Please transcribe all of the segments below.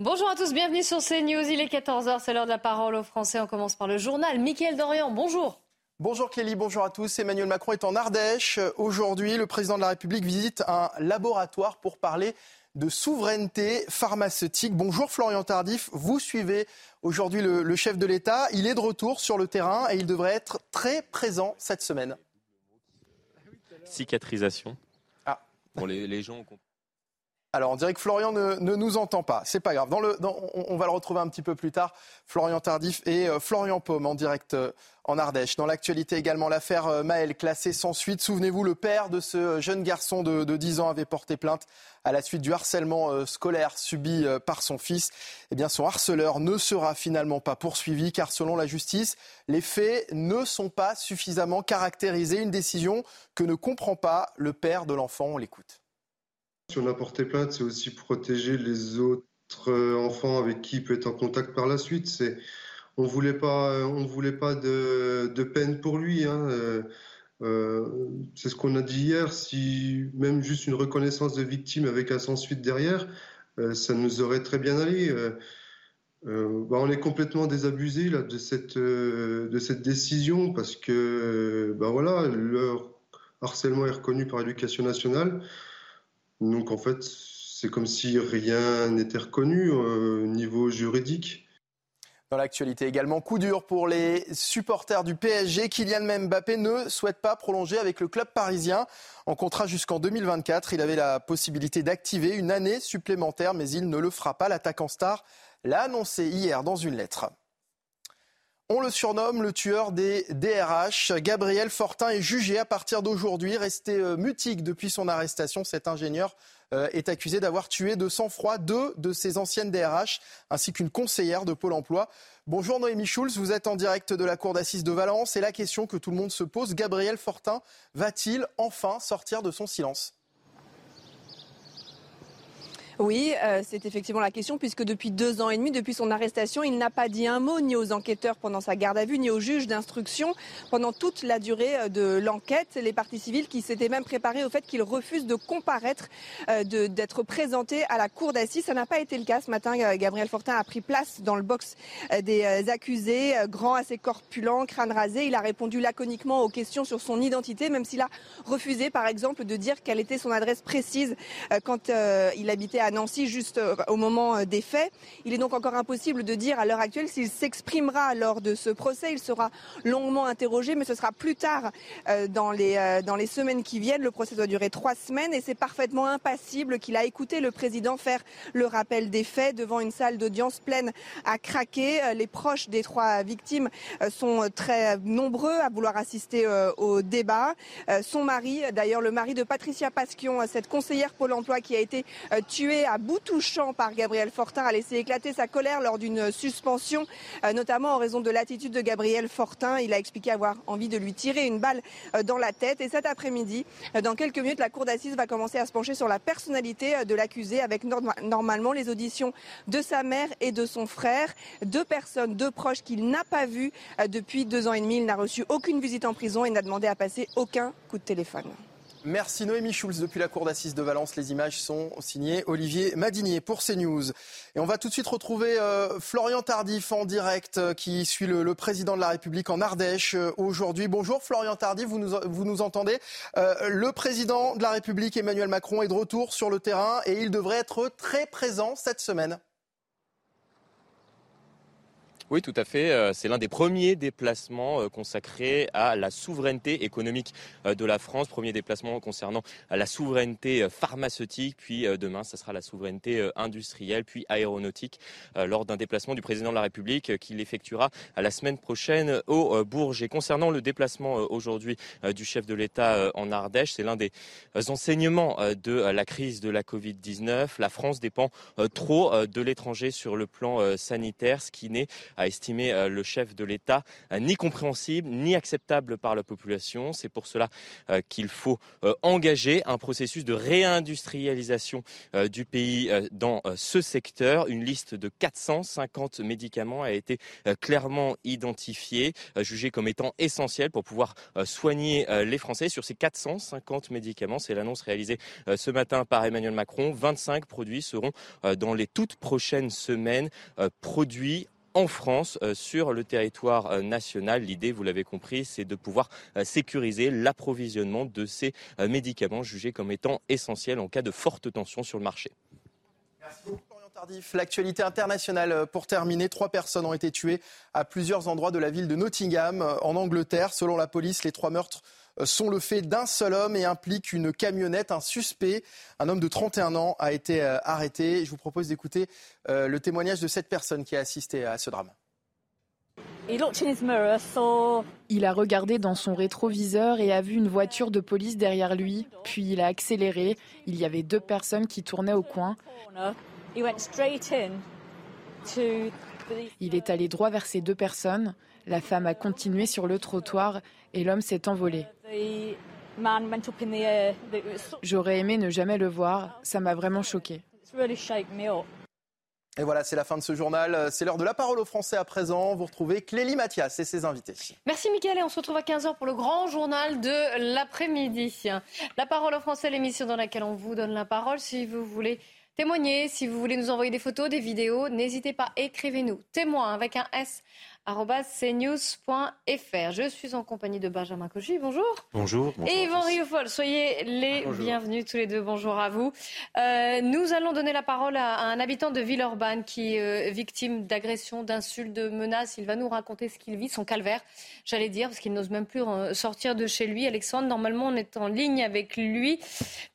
Bonjour à tous, bienvenue sur CNews. Il est 14h, c'est l'heure de la parole aux Français. On commence par le journal. Mickaël Dorian, bonjour. Bonjour Clélie, bonjour à tous. Emmanuel Macron est en Ardèche. Aujourd'hui, le président de la République visite un laboratoire pour parler de souveraineté pharmaceutique. Bonjour Florian Tardif, vous suivez aujourd'hui le, le chef de l'État. Il est de retour sur le terrain et il devrait être très présent cette semaine. Cicatrisation. Ah. Pour les, les gens. ont- Alors, on dirait que Florian ne, nous entend pas. C'est pas grave. On, va le retrouver un petit peu plus tard. Florian Tardif et euh, Florian Paume en direct euh, en Ardèche. Dans l'actualité également, l'affaire euh, Maël classée sans suite. Souvenez-vous, le père de ce jeune garçon de, de 10 ans avait porté plainte à la suite du harcèlement scolaire subi par son fils. Eh bien, son harceleur ne sera finalement pas poursuivi car selon la justice, les faits ne sont pas suffisamment caractérisés. Une décision que ne comprend pas le père de l'enfant. On l'écoute. Si on a porté plainte, c'est aussi protéger les autres euh, enfants avec qui il peut être en contact par la suite. C'est, on voulait pas, euh, on voulait pas de, peine pour lui. hein. Euh, c'est ce qu'on a dit hier. Si même juste une reconnaissance de victime avec un sans suite derrière, ça nous aurait très bien allé. Bah, on est complètement désabusé là de cette de cette décision parce que bah voilà leur harcèlement est reconnu par l'éducation nationale. Donc en fait, c'est comme si rien n'était reconnu euh, au niveau juridique. Dans l'actualité également, coup dur pour les supporters du PSG. Kylian Mbappé ne souhaite pas prolonger avec le club parisien en contrat jusqu'en 2024. Il avait la possibilité d'activer une année supplémentaire, mais il ne le fera pas. L'attaquant star l'a annoncé hier dans une lettre. On le surnomme le tueur des DRH. Gabriel Fortin est jugé à partir d'aujourd'hui. Resté euh, mutique depuis son arrestation, cet ingénieur euh, est accusé d'avoir tué de sang-froid deux de ses anciennes DRH ainsi qu'une conseillère de Pôle emploi. Bonjour Noémie Schulz, vous êtes en direct de la cour d'assises de Valence et la question que tout le monde se pose, Gabriel Fortin va-t-il enfin sortir de son silence? Oui, euh, c'est effectivement la question, puisque depuis deux ans et demi, depuis son arrestation, il n'a pas dit un mot ni aux enquêteurs pendant sa garde à vue, ni aux juges d'instruction pendant toute la durée euh, de l'enquête. Les parties civiles qui s'étaient même préparées au fait qu'il refuse de comparaître, euh, d'être présenté à la cour d'assises. Ça n'a pas été le cas ce matin. Euh, Gabriel Fortin a pris place dans le box euh, des accusés, grand, assez corpulent, crâne rasé. Il a répondu laconiquement aux questions sur son identité, même s'il a refusé, par exemple, de dire quelle était son adresse précise quand il habitait à Nancy juste euh, au moment euh, des faits. Il est donc encore impossible de dire à l'heure actuelle s'il s'exprimera lors de ce procès. Il sera longuement interrogé, mais ce sera plus tard euh, dans, les, semaines qui viennent. Le procès doit durer trois semaines et c'est parfaitement impassible qu'il a écouté le président faire le rappel des faits devant une salle d'audience pleine à craquer. Les proches des trois victimes sont très nombreux à vouloir assister au débat. Son mari, d'ailleurs le mari de Patricia Pasquion, cette conseillère Pôle emploi qui a été euh, à bout touchant par Gabriel Fortin, a laissé éclater sa colère lors d'une suspension, euh, notamment en raison de l'attitude de Gabriel Fortin. Il a expliqué avoir envie de lui tirer une balle euh, dans la tête. Et cet après-midi, euh, dans quelques minutes, la cour d'assises va commencer à se pencher sur la personnalité de l'accusé avec norma- normalement les auditions de sa mère et de son frère, deux personnes, deux proches qu'il n'a pas vues depuis deux ans et demi. Il n'a reçu aucune visite en prison et n'a demandé à passer aucun coup de téléphone. Merci Noémie Schulz depuis la cour d'assises de Valence. Les images sont signées Olivier Madinier pour CNews. Et on va tout de suite retrouver euh, Florian Tardif en direct euh, qui suit le, le président de la République en Ardèche euh, aujourd'hui. Bonjour Florian Tardif, vous nous, vous nous entendez Le président de la République Emmanuel Macron est de retour sur le terrain et il devrait être très présent cette semaine. Oui, tout à fait. Euh, c'est l'un des premiers déplacements euh, consacrés à la souveraineté économique euh, de la France. Premier déplacement concernant la souveraineté pharmaceutique, puis demain, ce sera la souveraineté industrielle, puis aéronautique, lors d'un déplacement du président de la République qu'il effectuera la semaine prochaine au Bourges. Et concernant le déplacement aujourd'hui du chef de l'État en Ardèche, c'est l'un des enseignements de la crise de la Covid-19. La France dépend trop de l'étranger sur le plan sanitaire, ce qui n'est estimé euh, le chef de l'État, euh, ni compréhensible, ni acceptable par la population. C'est pour cela euh, qu'il faut engager un processus de réindustrialisation du pays dans ce secteur. Une liste de 450 médicaments a été clairement identifiée, jugée comme étant essentielle pour pouvoir soigner les Français. Sur ces 450 médicaments, c'est l'annonce réalisée ce matin par Emmanuel Macron. 25 produits seront dans les toutes prochaines semaines produits en France euh, sur le territoire euh, national. L'idée, vous l'avez compris, c'est de pouvoir euh, sécuriser l'approvisionnement de ces médicaments jugés comme étant essentiels en cas de forte tension sur le marché. Merci beaucoup. L'actualité internationale pour terminer. Trois personnes ont été tuées à plusieurs endroits de la ville de Nottingham, en Angleterre. Selon la police, les trois meurtres sont le fait d'un seul homme et impliquent une camionnette. Un suspect, un homme de 31 ans, a été euh, arrêté. Je vous propose d'écouter euh, le témoignage de cette personne qui a assisté à ce drame. Il a regardé dans son rétroviseur et a vu une voiture de police derrière lui, puis il a accéléré. Il y avait deux personnes qui tournaient au coin. Il est allé droit vers ces deux personnes. La femme a continué sur le trottoir et l'homme s'est envolé. J'aurais aimé ne jamais le voir, ça m'a vraiment choqué. Et voilà, c'est la fin de ce journal. C'est l'heure de la parole aux Français à présent. Vous retrouvez Clélie Mathias et ses invités. Merci Mickaël et on se retrouve à 15h pour le grand journal de l'après-midi. La parole aux Français, l'émission dans laquelle on vous donne la parole. Si vous voulez témoigner, si vous voulez nous envoyer des photos, des vidéos, n'hésitez pas, écrivez-nous. Témoin avec un S cnews.fr. Je suis en compagnie de Benjamin Cauchy. Bonjour. Bonjour. et Yvan Riofol. Soyez les bienvenus tous les deux. Bonjour à vous. Euh, nous allons donner la parole à, un habitant de Villeurbanne qui est euh, victime d'agressions, d'insultes, de menaces. Il va nous raconter ce qu'il vit, son calvaire, j'allais dire, parce qu'il n'ose même plus sortir de chez lui. Alexandre, normalement, on est en ligne avec lui,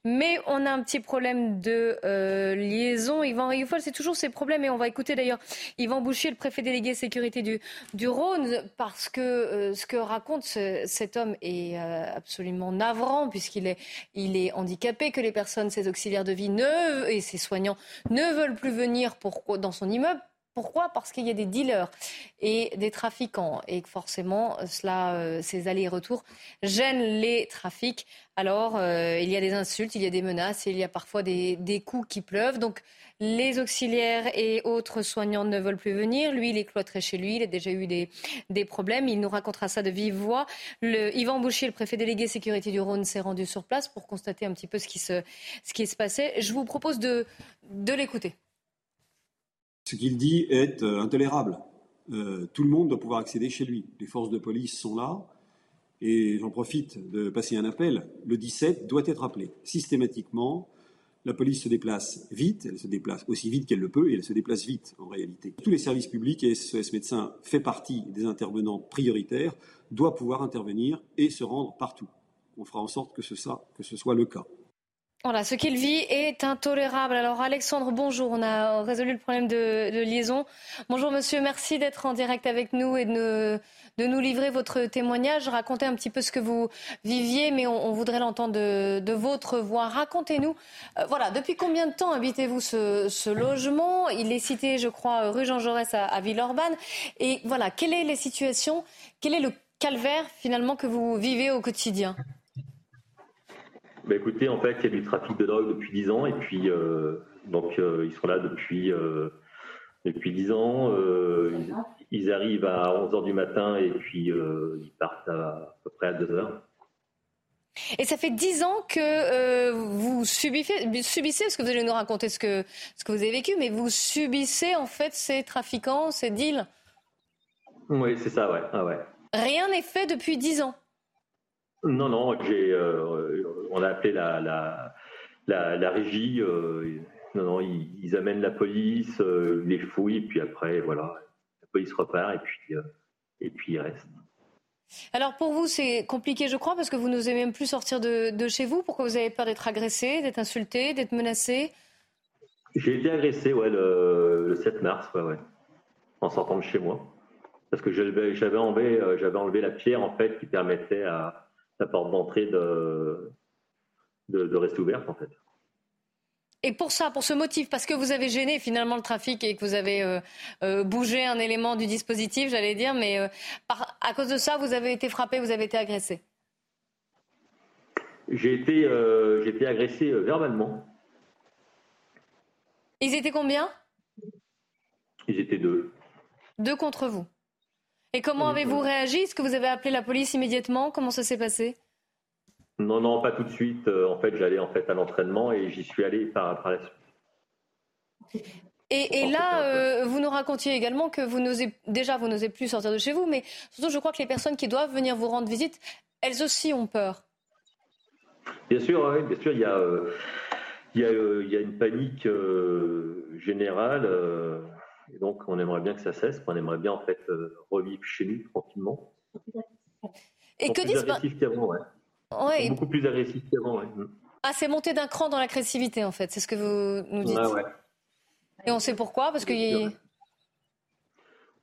mais on a un petit problème de euh, liaison. Yvan Riofol, c'est toujours ces problèmes. Et on va écouter d'ailleurs Yvan Bouchier, le préfet délégué sécurité du, du Rhône parce que euh, ce que raconte cet homme est euh, absolument navrant puisqu'il est, il est handicapé, que les personnes, ses auxiliaires de vie ne, et ses soignants ne veulent plus venir pour, dans son immeuble. Pourquoi? Parce qu'il y a des dealers et des trafiquants et que forcément, cela, euh, ces allers-retours gênent les trafics. Alors, il y a des insultes, il y a des menaces, il y a parfois des, coups qui pleuvent. Donc, les auxiliaires et autres soignants ne veulent plus venir. Lui, il est cloîtré chez lui. Il a déjà eu des, problèmes. Il nous racontera ça de vive voix. Yvan Bouchier, le préfet délégué sécurité du Rhône, s'est rendu sur place pour constater un petit peu ce qui se, passait. Je vous propose de l'écouter. Ce qu'il dit est euh, intolérable. Euh, tout le monde doit pouvoir accéder chez lui. Les forces de police sont là. Et j'en profite de passer un appel. Le 17 doit être appelé systématiquement la police se déplace vite, elle se déplace aussi vite qu'elle le peut, et elle se déplace vite en réalité. Tous les services publics, et SOS Médecins fait partie des intervenants prioritaires, doit pouvoir intervenir et se rendre partout. On fera en sorte que ce soit le cas. Voilà, ce qu'il vit est intolérable. Alors Alexandre, bonjour. On a résolu le problème de, liaison. Bonjour monsieur, merci d'être en direct avec nous et de, nous livrer votre témoignage. Racontez un petit peu ce que vous viviez, mais on, voudrait l'entendre de, votre voix. Racontez-nous, euh, voilà, depuis combien de temps habitez-vous ce, logement? Il est cité, je crois, rue Jean Jaurès à, à Villeurbanne. Et voilà, quelle est la situation? Quel est le calvaire finalement que vous vivez au quotidien? Bah, écoutez, en fait, il y a du trafic de drogue depuis 10 ans et puis euh, donc euh, ils sont là depuis euh, depuis 10 ans. Ils, arrivent à 11 h du matin et puis ils partent à, peu près à 2 h Et ça fait 10 ans que vous subissez, subissez, parce que vous allez nous raconter ce que, ce que vous avez vécu, mais vous subissez en fait ces trafiquants, ces deals Oui, c'est ça, ouais. Ah, ouais. Rien n'est fait depuis 10 ans non, non, j'ai, euh, on a appelé la, la, la, régie. Euh, non, non, ils, amènent la police, euh, les fouillent, puis après, voilà, police repart et puis, et puis il reste. Alors pour vous, c'est compliqué, je crois, parce que vous n'osez même plus sortir de, chez vous. Pourquoi vous avez peur d'être agressé, d'être insulté, d'être menacé? J'ai été agressé, ouais, le, 7 mars, ouais, ouais, en sortant de chez moi, parce que j'avais enlevé, enlevé la pierre en fait qui permettait à la porte d'entrée de, de rester ouverte en fait. Et pour ça, pour ce motif, parce que vous avez gêné finalement le trafic et que vous avez euh, euh, bougé un élément du dispositif, j'allais dire, mais euh, à cause de ça, vous avez été frappé, vous avez été agressé. J'ai été, été agressé verbalement. Ils étaient combien? Ils étaient deux. Deux contre vous. Et comment avez-vous réagi? Est-ce que vous avez appelé la police immédiatement? Comment ça s'est passé? Non, non, pas tout de suite. Euh, en fait, j'allais en fait à l'entraînement et j'y suis allé par, la suite. Et, là, euh, vous nous racontiez également que vous n'osez déjà vous n'osez plus sortir de chez vous, mais surtout, je crois que les personnes qui doivent venir vous rendre visite, elles aussi ont peur. Bien sûr, oui, bien sûr, il y a, euh, il, y a, une panique générale, et donc on aimerait bien que ça cesse, on aimerait bien en fait revivre chez nous tranquillement. Et que disent Beaucoup plus agressif qu'avant. Ah, c'est monté d'un cran dans l'agressivité, en fait. C'est ce que vous nous dites. Et on sait pourquoi Parce qu'il y a.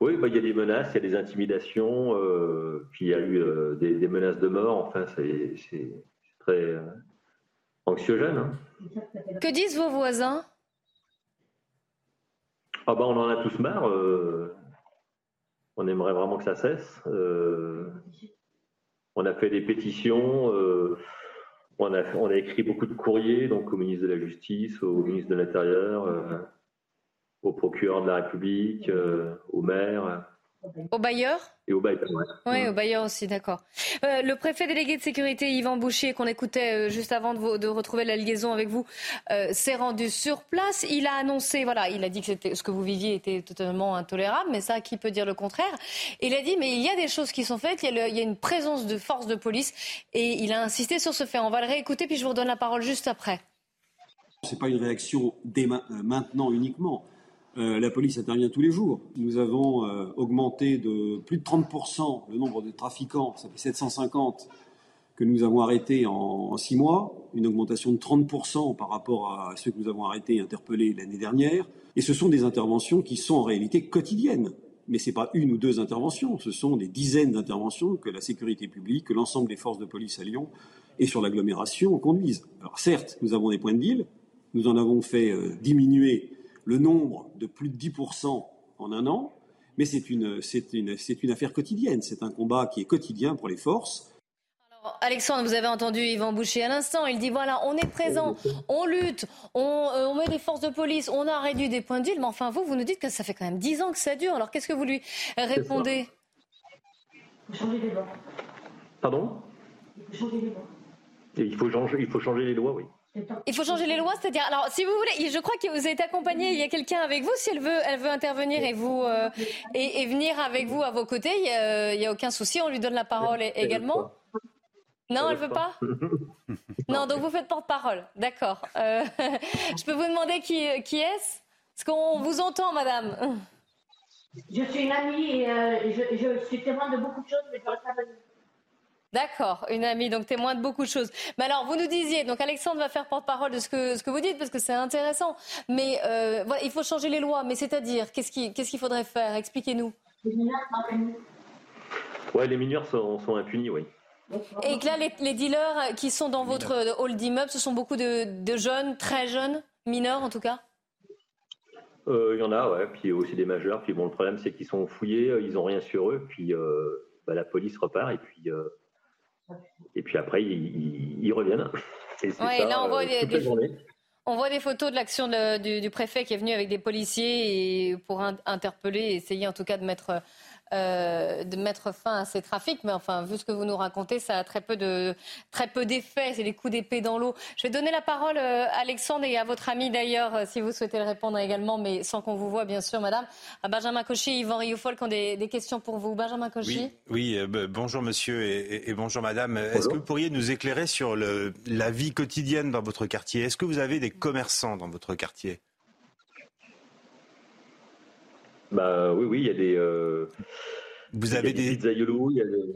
Oui, bah, il y a des menaces, il y a des intimidations, euh, puis il y a eu euh, des, menaces de mort. Enfin, c'est très euh, anxiogène. Hein. Que disent vos voisins? Ah bah, On en a tous marre. on aimerait vraiment que ça cesse. On a fait des pétitions, euh, on, a, écrit beaucoup de courriers donc au ministre de la Justice, au ministre de l'Intérieur, euh, au procureur de la République, euh, au maire. Au bailleur Et au bailleur, Oui, au bailleur aussi, d'accord. Euh, le préfet délégué de sécurité, Yvan Boucher, qu'on écoutait euh, juste avant de, retrouver la liaison avec vous, euh, s'est rendu sur place. Il a annoncé, voilà, il a dit que ce que vous viviez était totalement intolérable, mais ça, qui peut dire le contraire? Il a dit, mais il y a des choses qui sont faites, il y a, il y a une présence de force de police, et il a insisté sur ce fait. On va le réécouter, puis je vous redonne la parole juste après. Ce n'est pas une réaction dès maintenant uniquement. Euh, la police intervient tous les jours. Nous avons euh, augmenté de plus de 30% le nombre de trafiquants, ça fait 750 que nous avons arrêtés en, six mois, une augmentation de 30% par rapport à ceux que nous avons arrêtés et interpellés l'année dernière. Et ce sont des interventions qui sont en réalité quotidiennes. Mais ce n'est pas une ou deux interventions, ce sont des dizaines d'interventions que la sécurité publique, que l'ensemble des forces de police à Lyon et sur l'agglomération conduisent. Alors certes, nous avons des points de deal, nous en avons fait euh, diminuer le nombre de plus de 10% en un an, mais c'est une, c'est une, c'est une affaire quotidienne. C'est un combat qui est quotidien pour les forces. Alors, Alexandre, vous avez entendu Yvan Boucher à l'instant. Il dit voilà, on est présent, on lutte, on, euh, on, met des forces de police, on a réduit des points de. Mais enfin, vous, vous nous dites que ça fait quand même 10 ans que ça dure. Alors, qu'est-ce que vous lui répondez? Il faut changer les lois. Pardon? Il faut changer les lois. il faut changer, il faut changer les lois, oui. Il faut changer les lois, c'est-à-dire. Alors, si vous voulez, je crois que vous êtes accompagné. Il y a quelqu'un avec vous. Si elle veut, elle veut intervenir et vous euh, et, venir avec vous à vos côtés, il n'y a, aucun souci. On lui donne la parole également. Non, elle veut pas. non, donc vous faites porte-parole. D'accord. Euh, je peux vous demander qui, qui est-ce? Est-ce qu'on vous entend, madame Je suis une amie et euh, je, je, suis témoin de beaucoup de choses, mais je reste pas D'accord, une amie, donc témoin de beaucoup de choses. Mais alors, vous nous disiez, donc Alexandre va faire porte-parole de ce que, ce que vous dites, parce que c'est intéressant. Mais euh, voilà, il faut changer les lois. Mais c'est-à-dire, qu'est-ce qu'il ce faudrait faire? Expliquez-nous. Les mineurs sont impunis. Ouais, les mineurs sont, sont impunis, oui. Et que là, les, dealers qui sont dans votre hall d'immeuble, ce sont beaucoup de, jeunes, très jeunes, mineurs en tout cas? Euh, Il y en a, ouais. Puis aussi des majeurs. Puis bon, le problème, c'est qu'ils sont fouillés, ils n'ont rien sur eux. Puis euh, bah, la police repart et puis et puis après, ils, reviennent. là, on voit, euh, des, on voit des photos de l'action du, préfet qui est venu avec des policiers et pour interpeller, essayer en tout cas de mettre euh, de mettre fin à ces trafics. Mais enfin, vu ce que vous nous racontez, ça a très peu de très peu d'effets. C'est des coups d'épée dans l'eau. Je vais donner la parole, à euh, Alexandre, et à votre ami d'ailleurs, euh, si vous souhaitez le répondre également, mais sans qu'on vous voit, bien sûr, madame. À Benjamin Cauchy et Yvan Rioufol qui ont des, questions pour vous. Benjamin Cauchy. Oui, bonjour monsieur et, bonjour madame. Est-ce que vous pourriez nous éclairer sur le, la vie quotidienne dans votre quartier? Est-ce que vous avez des commerçants dans votre quartier? Bah oui, oui, il y a des. Euh, Vous avez des, des pizzaiolos, il y a des,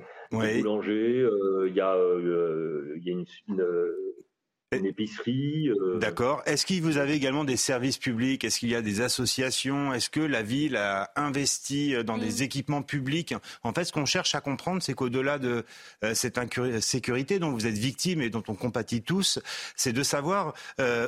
des boulangers, euh, il y a, euh, il y a une, une, une épicerie. Euh. D'accord. Est-ce qu'il vous avez également des services publics? Est-ce qu'il y a des associations? Est-ce que la ville a investi euh, dans des mm. équipements publics? En fait, ce qu'on cherche à comprendre, c'est qu'au-delà de euh, cette insécurité dont vous êtes victime et dont on compatit tous, c'est de savoir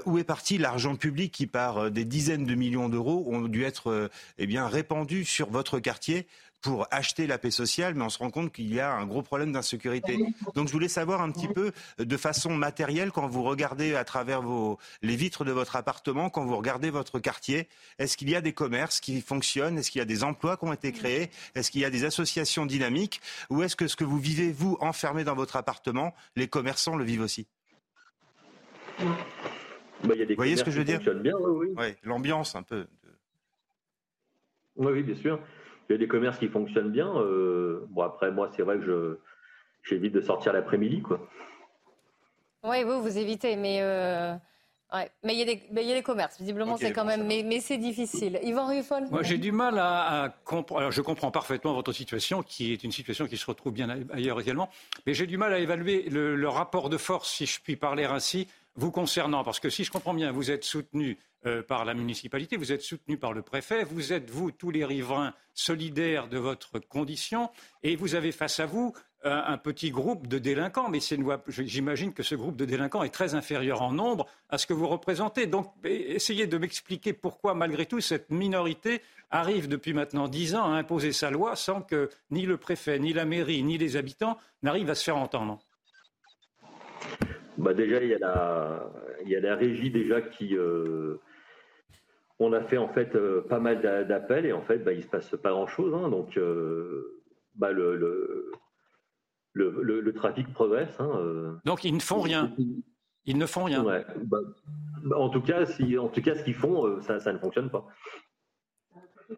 où est parti l'argent public qui, par des dizaines de millions d'euros, ont dû être eh bien répandu sur votre quartier pour acheter la paix sociale, mais on se rend compte qu'il y a un gros problème d'insécurité. Donc je voulais savoir un petit peu de façon matérielle, quand vous regardez à travers vos, les vitres de votre appartement, quand vous regardez votre quartier, est-ce qu'il y a des commerces qui fonctionnent? Est-ce qu'il y a des emplois qui ont été créés? Est-ce qu'il y a des associations dynamiques? Ou est-ce que ce que vous vivez, vous, enfermé dans votre appartement, les commerçants le vivent aussi? Bah, y a des Vous voyez ce que je veux dire? bien, oui, oui. L'ambiance un peu. Oui, oui, bien sûr. Il y a des commerces qui fonctionnent bien. Euh, bon, après, moi, c'est vrai que je, j'évite de sortir l'après-midi, quoi. Oui, vous, vous évitez, mais. Euh, mais il y, a des, il y a des commerces, visiblement, c'est quand même. Mais, mais c'est difficile. Yvan Ruffol Moi, j'ai du mal à, comprendre. Alors, je comprends parfaitement votre situation, qui est une situation qui se retrouve bien ailleurs également. Mais j'ai du mal à évaluer le, le rapport de force, si je puis parler ainsi, vous concernant. Parce que si je comprends bien, vous êtes soutenu euh, par la municipalité, vous êtes soutenu par le préfet, vous êtes, vous, tous les riverains, solidaires de votre condition, et vous avez face à vous euh, un, petit groupe de délinquants, mais j'imagine que ce groupe de délinquants est très inférieur en nombre à ce que vous représentez. Donc, essayez de m'expliquer pourquoi, malgré tout, cette minorité arrive depuis maintenant dix ans à imposer sa loi sans que ni le préfet, ni la mairie, ni les habitants n'arrivent à se faire entendre. Bah déjà, il y, a la, il y a la régie déjà qui, euh, on a fait en fait euh, pas mal d'appels et en fait, bah, il se passe pas grand-chose. Hein. donc, euh, bah, le, le, trafic progresse. Hein, euh. Donc, ils ne font rien. Ils ne font rien. Bah, en tout cas, si, en tout cas, ce qu'ils font, ça, ça, ne fonctionne pas.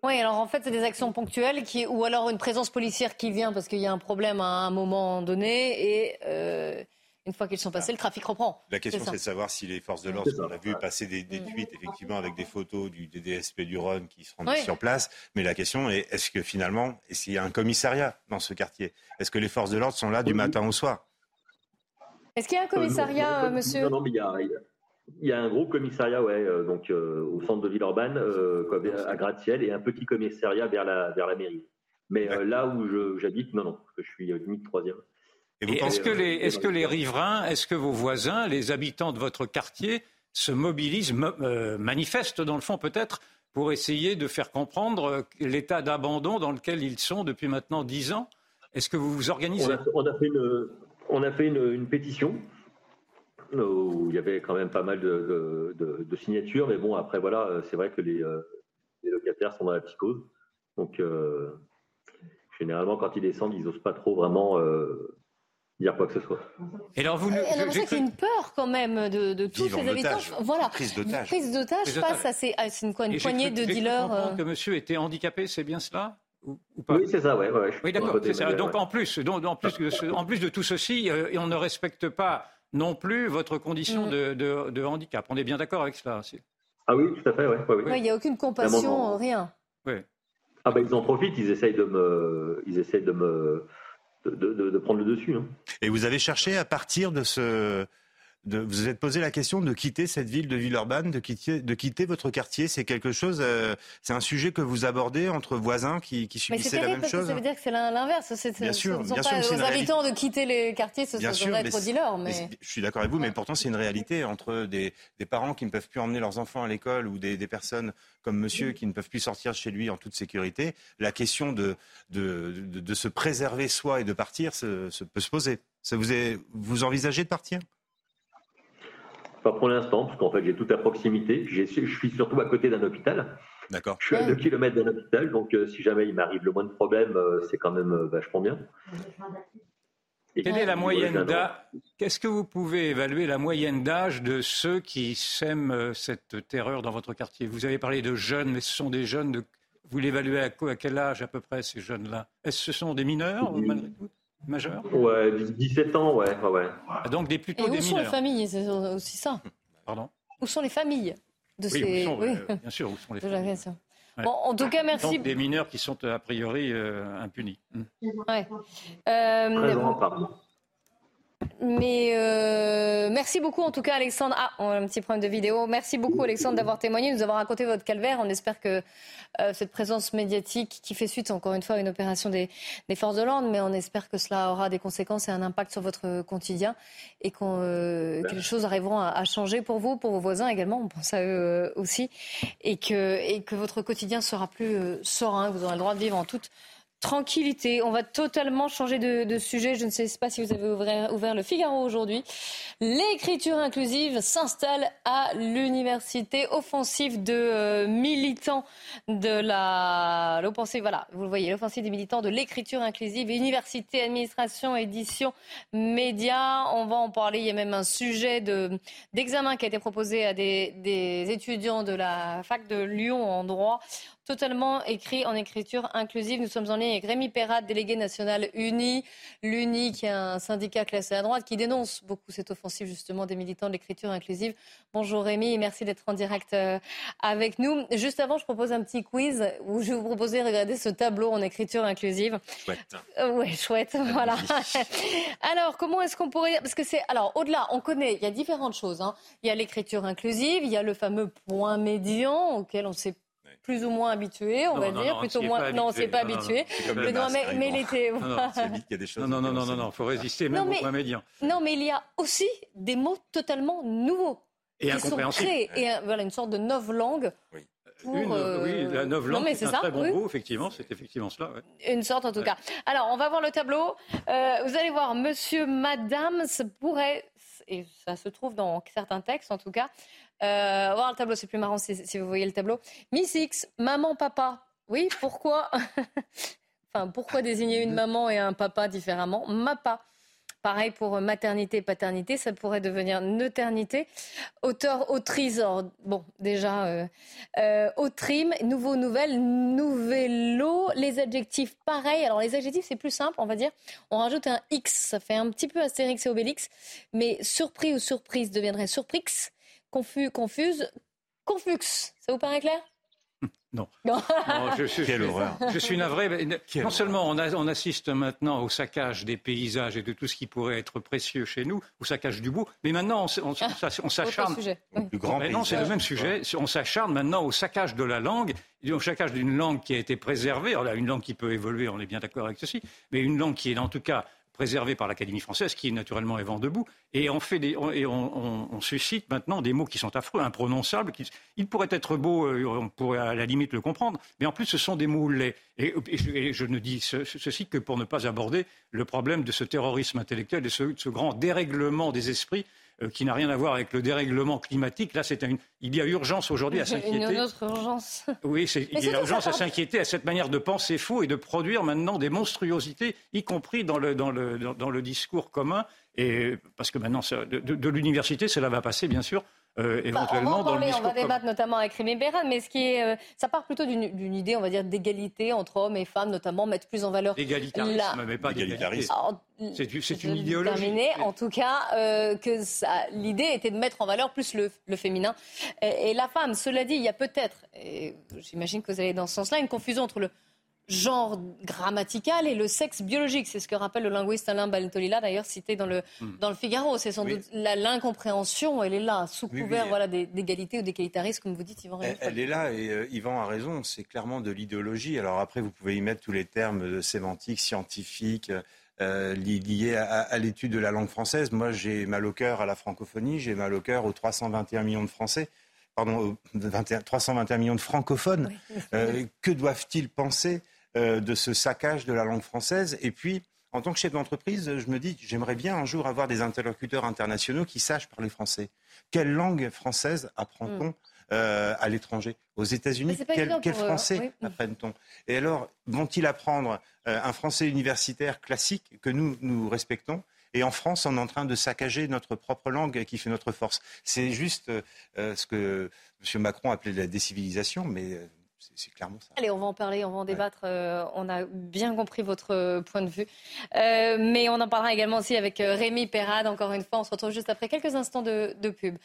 Oui, alors en fait, c'est des actions ponctuelles qui, ou alors une présence policière qui vient parce qu'il y a un problème à un moment donné et une fois qu'ils sont passés, le trafic reprend. La question, c'est de savoir si les forces de l'ordre, on a vu passer des, des, tweets, effectivement, avec des photos du DDSP du Rhône qui se rendent sur place. Mais la question est, est-ce que finalement, est-ce qu'il y a un commissariat dans ce quartier? Est-ce que les forces de l'ordre sont là du matin au soir? Est-ce qu'il y a un commissariat, monsieur? Non, non, mais il y a, il y a un gros commissariat, ouais, euh, donc euh, au centre de Villeurbanne, euh, à Gratte-Ciel, et un petit commissariat vers la, vers la mairie. Mais là où j'habite, non, non, parce que je suis limite troisième. Est-ce que, les, est que les riverains, est-ce que vos voisins, les habitants de votre quartier se mobilisent, euh, manifestent dans le fond peut-être, pour essayer de faire comprendre euh, l'état d'abandon dans lequel ils sont depuis maintenant dix ans? Est-ce que vous vous organisez? On a, fait, une, on a fait une, pétition où il y avait quand même pas mal de, signatures, mais bon, après voilà, c'est vrai que les, euh, locataires sont dans la psychose. Donc, généralement, quand ils descendent, ils n'osent pas trop vraiment dire quoi que ce soit. Et alors vous, euh, je, qu'il y a une peur quand même de, tous ces habitants. Voilà, prise d'otage. Prise d'otage face à, ces, une, poignée de dealers. Euh. que monsieur était handicapé, c'est bien cela ou, pas? Oui, c'est ça, ouais. ouais oui, d'accord. Donc en plus, donc, en plus, en plus de tout ceci, euh, on ne respecte pas non plus votre condition mm. de, de, handicap. On est bien d'accord avec cela. Ah oui, tout à fait, ouais. Il n'y a aucune compassion, rien. Oui. Ah ben ils en profitent, ils essayent de me, ils essayent de me de, prendre le dessus. Hein. Et vous avez cherché à partir de ce, de, vous vous êtes posé la question de quitter cette ville de Villeurbanne, de quitter, de quitter votre quartier. C'est quelque chose, euh, c'est un sujet que vous abordez entre voisins qui, qui subissaient la même parce chose. Que ça veut dire que c'est l'inverse. Bien sûr, ce ne sont pas aux habitants de quitter les quartiers, ce sont être dealers. Mais... je suis d'accord avec vous, mais pourtant c'est une réalité entre des, des, parents qui ne peuvent plus emmener leurs enfants à l'école ou des, des, personnes comme Monsieur qui ne peuvent plus sortir chez lui en toute sécurité. La question de, de, de, de se préserver soi et de partir se, se peut se poser. Ça vous, est, vous envisagez de partir? Pas pour l'instant, parce qu'en fait, j'ai tout à proximité. Je suis surtout à côté d'un hôpital. D'accord. Je suis à 2 km d'un hôpital, donc euh, si jamais il m'arrive le moins de problèmes, euh, c'est quand même euh, vachement bien. Quelle est la moyenne d'âge Qu'est-ce que vous pouvez évaluer la moyenne d'âge de ceux qui sèment cette terreur dans votre quartier? Vous avez parlé de jeunes, mais ce sont des jeunes de... Vous l'évaluez à, à, quel âge à peu près ces jeunes-là? Est-ce que ce sont des mineurs malgré tout? Majeur Ouais, 17 ans, ouais. ouais, ah, donc des, plutôt Et où sont les familles C'est aussi ça. Pardon Où sont les familles de oui, ces... oui. Euh, bien sûr, où sont les familles Bon, en tout cas, merci. Donc, des mineurs qui sont a priori impunis. Ouais. Euh, mais euh, merci beaucoup en tout cas Alexandre. Ah, on a un petit problème de vidéo. Merci beaucoup Alexandre d'avoir témoigné, de nous avoir raconté votre calvaire. On espère que euh, cette présence médiatique qui fait suite encore une fois à une opération des, forces de l'ordre, mais on espère que cela aura des conséquences et un impact sur votre quotidien et euh, que les choses arriveront à, changer pour vous, pour vos voisins également. On pense à eux aussi et que, votre quotidien sera plus serein. Vous aurez le droit de vivre en toute tranquillité. On va totalement changer de, sujet. Je ne sais pas si vous avez ouvert, le Figaro aujourd'hui. L'écriture inclusive s'installe à l'université. Offensive de euh, militants de la, l'offensive, voilà, vous le voyez, l'offensive des militants de l'écriture inclusive, université, administration, édition, médias. On va en parler. Il y a même un sujet de, d'examen qui a été proposé à des étudiants de la fac de Lyon en droit totalement écrit en écriture inclusive. Nous sommes en ligne avec Rémi Perrat, délégué national UNI. L'UNI, qui est un syndicat classé à droite, qui dénonce beaucoup cette offensive justement des militants de l'écriture inclusive. Bonjour Rémi et merci d'être en direct euh, avec nous. Juste avant, je propose un petit quiz où je vais vous proposer de regarder ce tableau en écriture inclusive. Chouette. Euh, oui, chouette, voilà. alors, comment est-ce qu'on pourrait... Parce que c'est... Alors, au-delà, on connaît, il y a différentes choses. Hein. Il y a l'écriture inclusive, il y a le fameux point médian auquel on sait plus ou moins habitué, on va dire, plutôt moins. Non, c'est pas habitué. mais, mais il était. Non, non, non, non, non, faut résister même au point médian. Non, mais il y a aussi des mots totalement nouveaux. Et qui sont créés. Et voilà, une sorte de langue. Oui. Une, euh, Oui, la novlangue, c'est un ça, très bon mot, effectivement, c'est effectivement cela. Une sorte, en tout cas. Alors, on va voir le tableau. Euh, vous allez voir, monsieur, madame, ça pourrait, et ça se trouve dans certains textes en tout cas, euh, voir le tableau, c'est plus marrant si, vous voyez le tableau. Miss X, maman, papa. Oui, pourquoi Enfin, pourquoi désigner une maman et un papa différemment? Mapa. Pareil pour maternité, paternité, ça pourrait devenir neuternité. Auteur, autrice, bon, déjà, euh, euh, nouveau, nouvelle, nouvello, les adjectifs, pareil. Alors, les adjectifs, c'est plus simple, on va dire. On rajoute un X, ça fait un petit peu Astérix et Obélix, mais surpris ou surprise deviendrait surprix confus, confuse, confux. Ça vous paraît clair? Non. non je, je, Quelle horreur. Je suis navré. non seulement on, on, assiste maintenant au saccage des paysages et de tout ce qui pourrait être précieux chez nous, au saccage du bout, mais maintenant on, on, ah, on s'acharne. non, c'est le même sujet. On s'acharne maintenant au saccage de la langue, au saccage d'une langue qui a été préservée. Alors une langue qui peut évoluer, on est bien d'accord avec ceci, mais une langue qui est en tout cas préservé par l'Académie française, qui naturellement est vent debout, et on, fait des, et on, suscite maintenant des mots qui sont affreux, imprononçables. Qui, ils pourraient être beaux, euh, on pourrait à la limite le comprendre, mais en plus ce sont des mots laids. Et, je, ne dis ceci que pour ne pas aborder le problème de ce terrorisme intellectuel, de ce grand dérèglement des esprits euh, qui n'a rien à voir avec le dérèglement climatique. Là, c'est une... il y a urgence aujourd'hui à s'inquiéter. Une autre urgence. Oui, il y a urgence à s'inquiéter à cette manière de penser faux et de produire maintenant des monstruosités, y compris dans le, dans le, dans le discours commun. Et parce que maintenant, de, de l'université, cela va passer, bien sûr, euh, éventuellement bah, on va dans On va débattre notamment avec Rémi Béran, mais ce qui est, euh, ça part plutôt d'une idée, on va dire, d'égalité entre hommes et femmes, notamment mettre plus en valeur. L'égalitarisme, mais pas d'égalitarisme. C'est une idéologie. Terminé, en tout cas, euh, que l'idée était de mettre en valeur plus le, le féminin et, et, la femme. Cela dit, il y a peut-être, j'imagine que vous allez dans ce sens-là, une confusion entre le genre grammatical et le sexe biologique. C'est ce que rappelle le linguiste Alain Baltolila, d'ailleurs cité dans le, hmm. dans le Figaro. C'est sans doute l'incompréhension, elle est là, sous couvert voilà, d'égalité ou d'égalitarisme, comme vous dites, Yvan Elle, elle est là, et euh, Yvan a raison, c'est clairement de l'idéologie. Alors après, vous pouvez y mettre tous les termes sémantiques, scientifiques, euh, liés à, l'étude de la langue française. Moi, j'ai mal au cœur à la francophonie, j'ai mal au cœur aux 321 millions de Français pardon, 321 millions de francophones. Euh, que doivent-ils penser euh, de ce saccage de la langue française. Et puis, en tant que chef d'entreprise, je me dis, j'aimerais bien un jour avoir des interlocuteurs internationaux qui sachent parler français. Quelle langue française apprend-on mm. euh, à l'étranger? Aux États-Unis, quel, français apprend-on? Et alors, vont-ils apprendre euh, un français universitaire classique que nous, nous respectons et en France, on est en train de saccager notre propre langue qui fait notre force? C'est juste ce que M. Macron appelait la décivilisation, mais c'est clairement ça. Allez, on va en parler, on va en débattre. Euh, on a bien compris votre euh, point de vue. Euh, mais on en parlera également aussi avec Rémi Perrade. Encore une fois, on se retrouve juste après quelques instants de, de pub.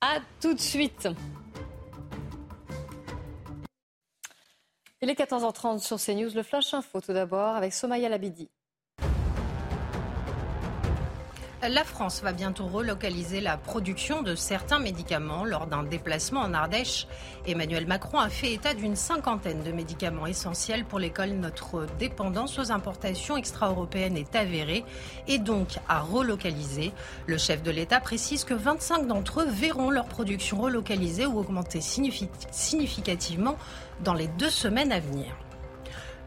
À tout de suite. Il est 14h30 sur CNews, le Flash Info tout d'abord avec Somaya Labidi. La France va bientôt relocaliser la production de certains médicaments lors d'un déplacement en Ardèche. Emmanuel Macron a fait état d'une cinquantaine de médicaments essentiels pour l'école. Notre dépendance aux importations extra-européennes est avérée et donc à relocaliser. Le chef de l'État précise que 25 d'entre eux verront leur production relocalisée ou augmenter significativement dans les deux semaines à venir.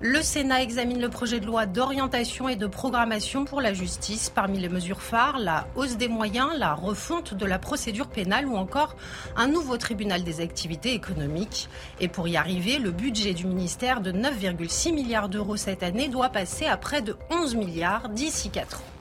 Le Sénat examine le projet de loi d'orientation et de programmation pour la justice. Parmi les mesures phares, la hausse des moyens, la refonte de la procédure pénale ou encore un nouveau tribunal des activités économiques. Et pour y arriver, le budget du ministère de 9,6 milliards d'euros cette année doit passer à près de 11 milliards d'ici 4 ans.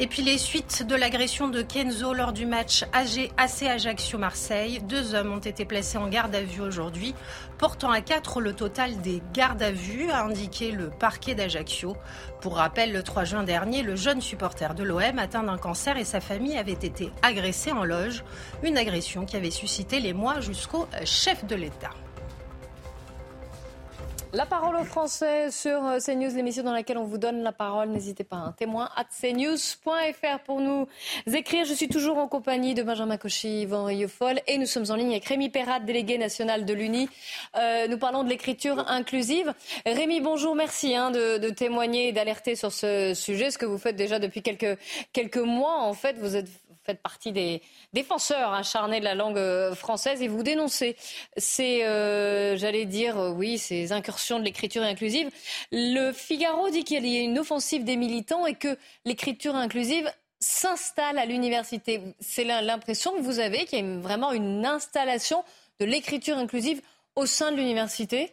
Et puis les suites de l'agression de Kenzo lors du match AG AC Ajaccio-Marseille. Deux hommes ont été placés en garde à vue aujourd'hui, portant à quatre le total des gardes à vue, a indiqué le parquet d'Ajaccio. Pour rappel, le 3 juin dernier, le jeune supporter de l'OM atteint d'un cancer et sa famille avait été agressé en loge. Une agression qui avait suscité les mois jusqu'au chef de l'État. La parole aux Français sur euh, CNews, l'émission dans laquelle on vous donne la parole. N'hésitez pas, un témoin at cnews.fr pour nous écrire. Je suis toujours en compagnie de Benjamin Cauchy, Yvan Rieufol et nous sommes en ligne avec Rémi Perrat, délégué national de l'UNI. Euh, nous parlons de l'écriture inclusive. Rémi, bonjour, merci hein, de, de, témoigner et d'alerter sur ce sujet, ce que vous faites déjà depuis quelques, quelques mois. En fait, vous êtes faites partie des défenseurs acharnés de la langue euh, française et vous dénoncez ces, euh, j'allais dire, euh, oui, ces incursions de l'écriture inclusive. Le Figaro dit qu'il y a une offensive des militants et que l'écriture inclusive s'installe à l'université. C'est l'impression que vous avez qu'il y a vraiment une installation de l'écriture inclusive au sein de l'université?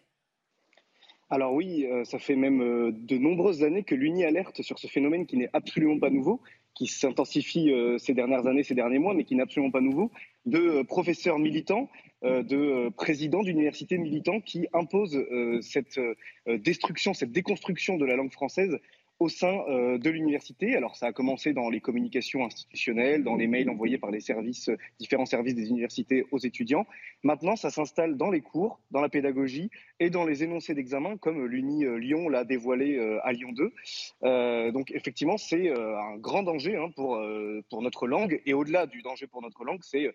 Alors oui, ça fait même de nombreuses années que l'UNI alerte sur ce phénomène qui n'est absolument pas nouveau qui s'intensifie euh, ces dernières années, ces derniers mois, mais qui n'est absolument pas nouveau, de euh, professeurs militants, euh, de présidents d'universités militants qui imposent cette destruction, cette déconstruction de la langue française au sein euh, de l'université. Alors ça a commencé dans les communications institutionnelles, dans les mails envoyés par les services, euh, différents services des universités aux étudiants. Maintenant, ça s'installe dans les cours, dans la pédagogie et dans les énoncés d'examen, comme l'Uni euh, Lyon l'a dévoilé à Lyon 2. donc effectivement, c'est un grand danger hein, pour, pour notre langue. Et au-delà du danger pour notre langue, c'est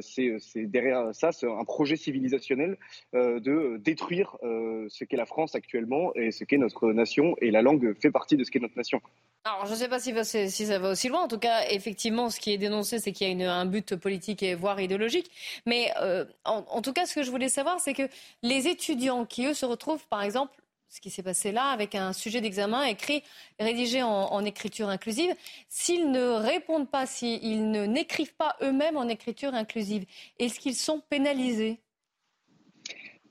c'est derrière ça c'est un projet civilisationnel de détruire ce qu'est la France actuellement et ce qu'est notre nation. Et la langue fait partie de ce qu'est notre nation. Alors, je ne sais pas si, ça va aussi loin. En tout cas, effectivement, ce qui est dénoncé, c'est qu'il y a un but politique et voire idéologique. Mais euh, en, tout cas, ce que je voulais savoir, c'est que les étudiants qui, eux, se retrouvent, par exemple, ce qui s'est passé là, avec un sujet d'examen écrit, rédigé en, écriture inclusive, s'ils ne répondent pas, s'ils ne n'écrivent pas eux-mêmes en écriture inclusive, est-ce qu'ils sont pénalisés?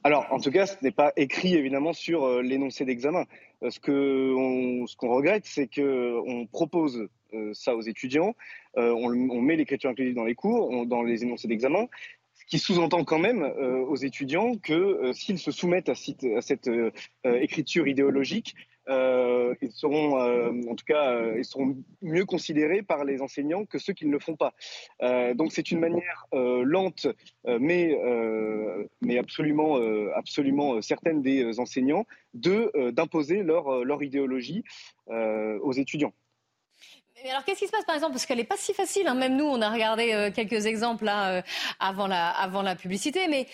Alors, en tout cas, ce n'est pas écrit évidemment sur euh, l'énoncé d'examen. Euh, ce qu'on regrette, c'est qu'on propose euh, ça aux étudiants, on, met l'écriture inclusive dans les cours, dans les énoncés d'examen, ce qui sous-entend quand même aux étudiants que s'ils se soumettent à cette écriture idéologique, euh, ils seront, euh, en tout cas, euh, ils seront mieux considérés par les enseignants que ceux qui ne le font pas. donc c'est une manière lente, mais mais absolument, absolument certaine des enseignants de d'imposer leur leur idéologie aux étudiants alors, qu'est-ce qui se passe, par exemple? Parce qu'elle n'est pas si facile. Hein. Même nous, on a regardé euh, quelques exemples euh, avant, la, publicité. Mais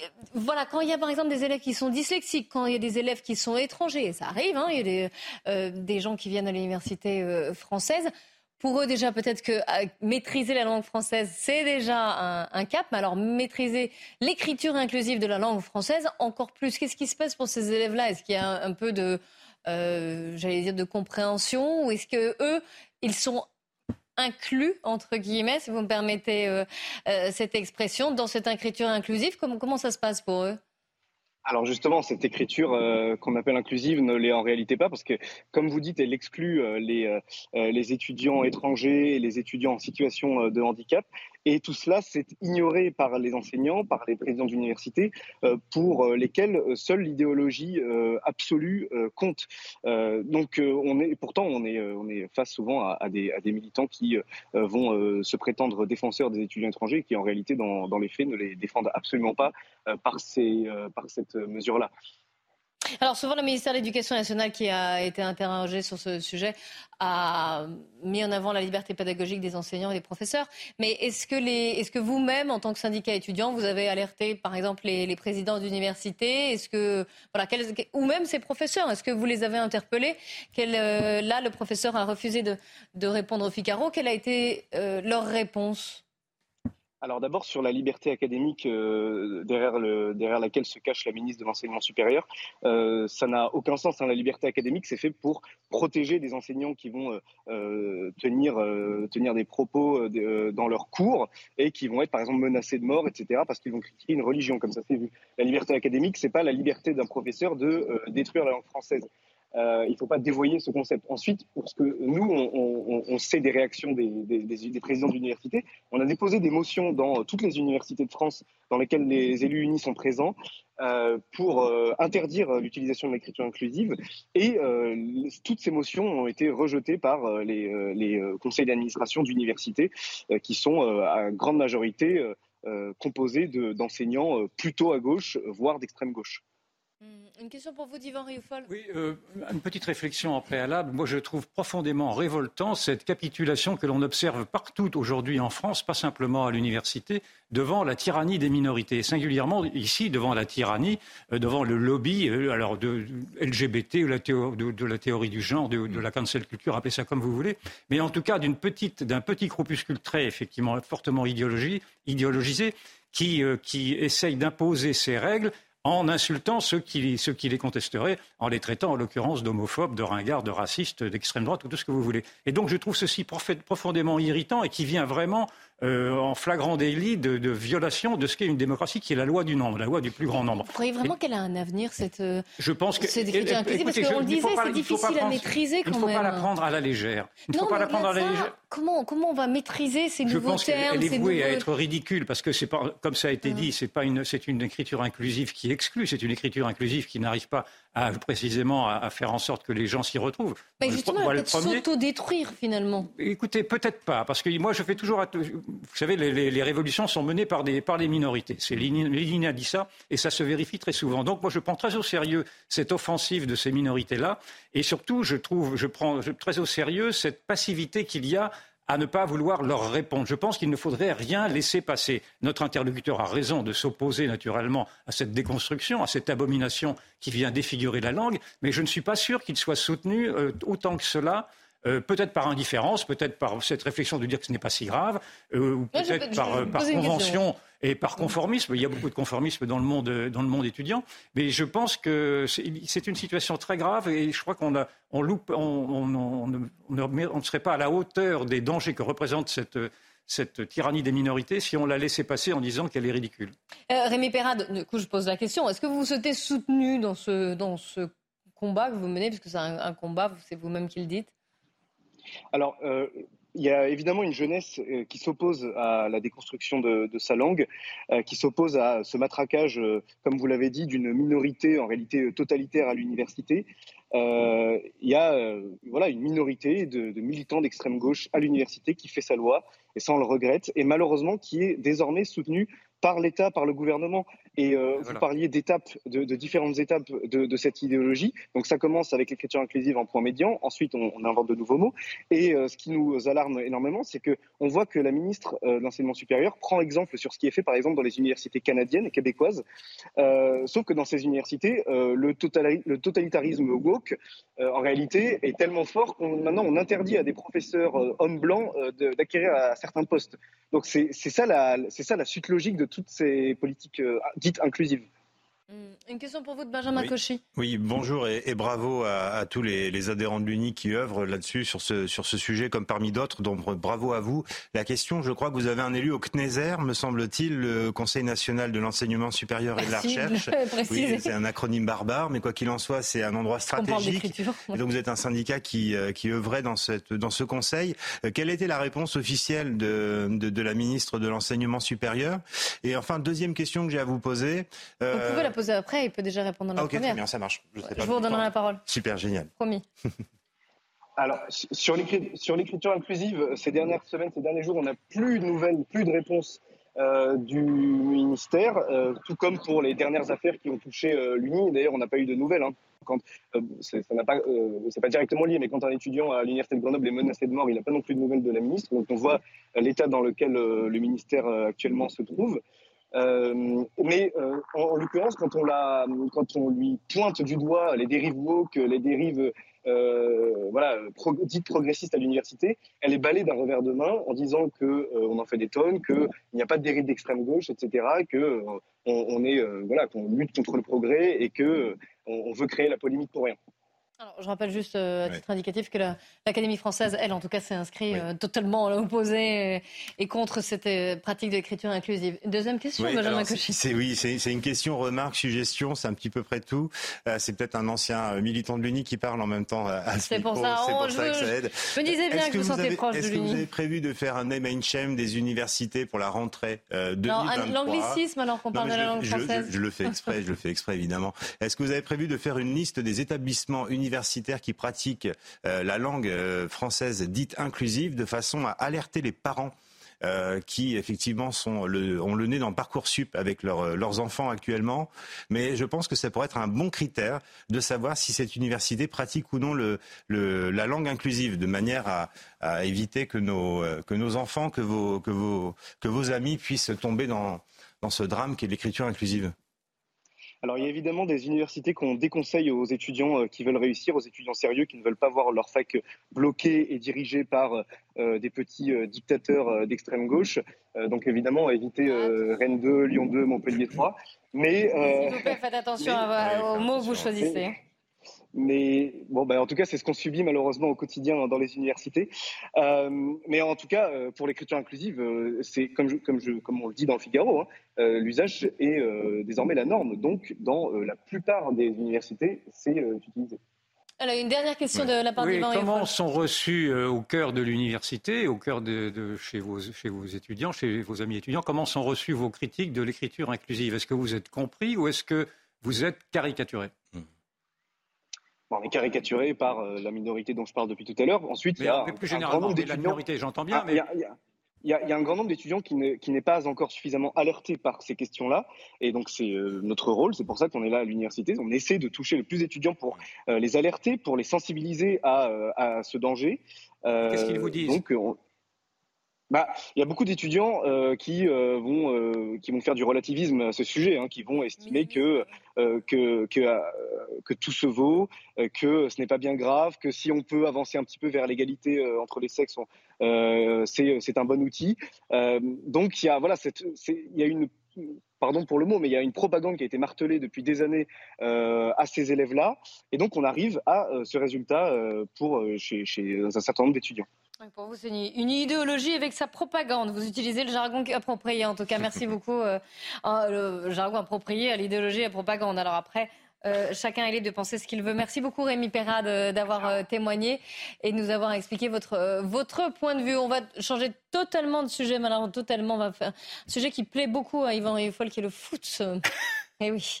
euh, voilà, quand il y a, par exemple, des élèves qui sont dyslexiques, quand il y a des élèves qui sont étrangers, ça arrive, hein, il y a des, gens qui viennent à l'université française. Pour eux, déjà, peut-être que maîtriser la langue française, c'est déjà un, cap. Mais alors, maîtriser l'écriture inclusive de la langue française, encore plus. Qu'est-ce qui se passe pour ces élèves-là? Est-ce qu'il y a un, peu de... J'allais dire de compréhension? Ou est-ce que eux ils sont inclus, entre guillemets, si vous me permettez euh, euh, cette expression, dans cette écriture inclusive comment, ça se passe pour eux? Alors justement, cette écriture euh, qu'on appelle inclusive ne l'est en réalité pas parce que, comme vous dites, elle exclut les, les étudiants étrangers et les étudiants en situation de handicap. Et tout cela, c'est ignoré par les enseignants, par les présidents d'université, euh, pour euh, lesquels euh, seule l'idéologie absolue compte. donc, on est, pourtant, on est, on est face souvent à, des, à des, militants qui vont se prétendre défenseurs des étudiants étrangers, qui en réalité, dans, dans, les faits, ne les défendent absolument pas par, ces, par cette mesure-là. Alors souvent, le ministère de l'Éducation nationale qui a été interrogé sur ce sujet a mis en avant la liberté pédagogique des enseignants et des professeurs. Mais est-ce que, est que vous-même, en tant que syndicat étudiant, vous avez alerté, par exemple, les, présidents d'université? Est-ce que voilà, ou même ces professeurs? Est-ce que vous les avez interpellés? Euh, Là, le professeur a refusé de, répondre au Figaro. Quelle a été euh, leur réponse? Alors d'abord sur la liberté académique euh, derrière, le, derrière laquelle se cache la ministre de l'enseignement supérieur, euh, ça n'a aucun sens. Hein. La liberté académique, c'est fait pour protéger des enseignants qui vont euh, tenir, tenir des propos dans leurs cours et qui vont être par exemple menacés de mort, etc. parce qu'ils vont critiquer une religion, comme ça c'est vu. La liberté académique, c'est pas la liberté d'un professeur de détruire la langue française. Euh, il ne faut pas dévoyer ce concept. Ensuite, parce que nous, on, sait des réactions des, des, présidents d'université, on a déposé des motions dans toutes les universités de France dans lesquelles les élus unis sont présents euh, pour euh, interdire l'utilisation de l'écriture inclusive. Et toutes ces motions ont été rejetées par les conseils d'administration d'universités qui sont à grande majorité composés d'enseignants plutôt à gauche, voire d'extrême gauche. Hmm, une question pour vous, Divan Rioufol. Oui, euh, une petite réflexion en préalable. Moi, je trouve profondément révoltant cette capitulation que l'on observe partout aujourd'hui en France, pas simplement à l'université, devant la tyrannie des minorités, singulièrement ici devant la tyrannie, euh, devant le lobby euh, alors de, LGBT, la, de, la, théorie du genre, de, la cancel culture, appelez ça comme vous voulez, mais en tout cas d'un petit groupuscule très effectivement fortement idéologisé qui, qui essaye d'imposer ses règles en insultant ceux qui, les contesteraient, en les traitant en l'occurrence d'homophobes, de ringards, de racistes, d'extrême droite ou tout ce que vous voulez. Et donc je trouve ceci profondément irritant et qui vient vraiment euh, en flagrant délit de, de, violation de ce qu'est une démocratie, qui est la loi du nombre, la loi du plus grand nombre. Vous croyez vraiment qu'elle a un avenir, cette euh, Je pense que. Cette écriture inclusive, parce qu'on le disait, c'est difficile à maîtriser quand même. Il ne faut pas la prendre à la légère. Il ne faut pas la prendre à la légère. Comment, comment on va maîtriser ces nouveaux termes Je pense qu'elle est vouée à être ridicule, parce que c'est pas, comme ça a été dit, c'est pas une, c'est une écriture inclusive qui exclut, c'est une écriture inclusive qui n'arrive pas à, précisément à, faire en sorte que les gens s'y retrouvent. Mais justement, elle peut s'auto-détruire finalement. Écoutez, peut-être pas, parce que moi je fais toujours, vous savez, les les, révolutions sont menées par, des, par les minorités. C'est Lénine a dit ça, et ça se vérifie très souvent. Donc moi, je prends très au sérieux cette offensive de ces minorités-là, et surtout, je trouve, je prends très au sérieux cette passivité qu'il y a à ne pas vouloir leur répondre. Je pense qu'il ne faudrait rien laisser passer. Notre interlocuteur a raison de s'opposer naturellement à cette déconstruction, à cette abomination qui vient défigurer la langue, mais je ne suis pas sûr qu'il soit soutenu euh, autant que cela euh, peut-être par indifférence, peut-être par cette réflexion de dire que ce n'est pas si grave, euh, ou peut-être par, euh, convention et par conformisme. Il y a beaucoup de conformisme dans le monde, dans le monde étudiant, mais je pense que c'est une situation très grave et je crois qu'on on loupe, on, ne serait pas à la hauteur des dangers que représente cette cette tyrannie des minorités si on la laissait passer en disant qu'elle est ridicule. Rémi Perrade, du coup, je pose la question. Est-ce que vous vous souhaitez soutenu dans ce, dans ce combat que vous menez, puisque c'est un combat, c'est vous-même qui le dites alors, euh, il y a évidemment une jeunesse euh, qui s'oppose à la déconstruction de, sa langue, euh, qui s'oppose à ce matraquage, comme vous l'avez dit, d'une minorité en réalité totalitaire à l'université. il y a voilà, une minorité de, de militants d'extrême gauche à l'université qui fait sa loi, et ça on le regrette, et malheureusement qui est désormais soutenue par l'État, par le gouvernement. Et euh, vous parliez d'étapes, de, différentes étapes de, cette idéologie. Donc ça commence avec l'écriture inclusive en point médian. Ensuite, on, invente de nouveaux mots. Et euh, ce qui nous alarme énormément, c'est que on voit que la ministre euh, de l'enseignement supérieur prend exemple sur ce qui est fait, par exemple, dans les universités canadiennes et québécoises. sauf que dans ces universités, le, le, totalitarisme woke, en réalité, est tellement fort qu'on maintenant on interdit à des professeurs hommes blancs d'acquérir à certains postes. Donc c'est ça la c'est ça la suite logique de toutes ces politiques dites inclusives. Hmm. Une question pour vous de Benjamin oui. Cauchy. Oui, bonjour et, bravo à, tous les, adhérents de l'UNI qui œuvrent là-dessus, sur ce, sur ce sujet, comme parmi d'autres. Donc bravo à vous. La question, je crois que vous avez un élu au CNESER, me semble-t-il, le Conseil national de l'enseignement supérieur et de la recherche. Oui, c'est un acronyme barbare, mais quoi qu'il en soit, c'est un endroit stratégique. Et donc vous êtes un syndicat qui, euh, qui œuvrait dans, cette, dans ce conseil. Euh, quelle était la réponse officielle de, de, la ministre de l'enseignement supérieur? Et enfin, deuxième question que j'ai à vous poser. Vous pouvez la poser après il peut déjà répondre dans la ah, première. bien, ça marche. Je, vous redonnerai la parole. Super, génial. Promis. Alors, sur l'écriture inclusive, ces dernières semaines, ces derniers jours, on n'a plus de nouvelles, plus de réponses du ministère, tout comme pour les dernières affaires qui ont touché l'Uni. D'ailleurs, on n'a pas eu de nouvelles. Hein. Quand, ça n'a pas, c'est pas directement lié, mais quand un étudiant à l'université de Grenoble est menacé de mort, il n'a pas non plus de nouvelles de la ministre. Donc on voit l'état dans lequel le ministère actuellement se trouve. Euh, mais euh, en, l'occurrence, quand on, la, quand on lui pointe du doigt les dérives woke, les dérives euh, voilà, dites progressistes à l'université, elle est balayée d'un revers de main en disant que on en fait des tonnes, qu'il n'y a pas de dérive d'extrême gauche, etc., que on, est voilà, qu'on lutte contre le progrès et que on veut créer la polémique pour rien. Alors, je rappelle juste euh, à titre indicatif que l'Académie française, elle, en tout cas, s'est inscrite euh, totalement à l'opposé et, contre cette euh, pratique de l'écriture inclusive. Deuxième question, Benjamin C'est oui, c'est une question, remarque, suggestion, c'est un petit peu près tout. c'est peut-être un ancien militant de l'UNI qui parle en même temps à ce C'est pour, ça, pour ça que ça aide. Je me disais bien que, vous, sentez proche de l'UNI. Est-ce que vous avez prévu de faire un name and shame des universités pour la rentrée euh, 2023 L'anglicisme, alors qu'on parle de la langue française. Je, le fais exprès, je le fais exprès, évidemment. Est-ce que vous avez prévu de faire une liste des établissements universitaires universitaires qui pratiquent euh, la langue euh, française dite inclusive de façon à alerter les parents euh, qui effectivement sont le, ont le nez dans Parcoursup avec leurs enfants actuellement. Mais je pense que ça pourrait être un bon critère de savoir si cette université pratique ou non le, la langue inclusive, de manière à, éviter que nos, que nos enfants, que vos, que, vos, que vos amis puissent tomber dans, dans ce drame qu'est l'écriture inclusive. Alors, il y a évidemment des universités qu'on déconseille aux étudiants euh, qui veulent réussir, aux étudiants sérieux qui ne veulent pas voir leur fac bloquée et dirigée par euh, des petits euh, dictateurs d'extrême gauche. donc, évidemment, éviter Rennes 2, Lyon 2, Montpellier 3. Mais, S'il vous plaît, faites attention aux mots que vous choisissez. Mais bon, ben, en tout cas, c'est ce qu'on subit malheureusement au quotidien dans les universités. Euh, mais en tout cas, euh, pour l'écriture inclusive, euh, c'est comme, comme, comme on le dit dans le Figaro, hein, l'usage est désormais la norme. Donc, dans la plupart des universités, c'est utilisé. Alors, une dernière question de la part oui, Comment sont reçus au cœur de l'université, au cœur de, de, chez, vos, chez vos étudiants, chez vos amis étudiants, comment sont reçus vos critiques de l'écriture inclusive? Est-ce que vous êtes compris ou est-ce que vous êtes caricaturé? On est caricaturé par euh, la minorité dont je parle depuis tout à l'heure. Ensuite, il y a plus un, grand nombre d'étudiants. La minorité, j'entends bien, mais. Il y, a, un grand nombre d'étudiants qui n'est pas encore suffisamment alertés par ces questions-là. Et donc, c'est euh, notre rôle. C'est pour ça qu'on est là à l'université. On essaie de toucher le plus d'étudiants pour euh, les alerter, pour les sensibiliser à, à ce danger. Qu'est-ce qu'ils vous disent? donc, bah, il y a beaucoup d'étudiants euh, qui euh, vont euh, qui vont faire du relativisme à ce sujet, hein, qui vont estimer que que que, que tout se vaut, que ce n'est pas bien grave, que si on peut avancer un petit peu vers l'égalité entre les sexes, c'est c'est un bon outil. donc il y a voilà il y a une pardon pour le mot, mais il y a une propagande qui a été martelée depuis des années à ces élèves-là, et donc on arrive à ce résultat pour chez, chez un certain nombre d'étudiants. Pour vous, c'est une, idéologie avec sa propagande. Vous utilisez le jargon approprié, en tout cas. Merci beaucoup. Euh, le jargon approprié à l'idéologie et à la propagande. Alors après, euh, chacun est libre de penser ce qu'il veut. Merci beaucoup Rémi Perra d'avoir euh, témoigné et de nous avoir expliqué votre, votre point de vue. On va changer totalement de sujet, malheureusement totalement. On va faire un sujet qui plaît beaucoup à Yvan Rieffol, qui est le foot. Eh oui.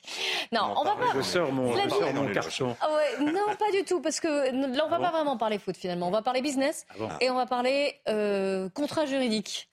Non, on, va pas. Je sors mon, je mon carton. Ah non, pas du tout, parce que là, on va ah pas vraiment parler foot finalement. On va parler business ah et on va parler euh, contrat juridique.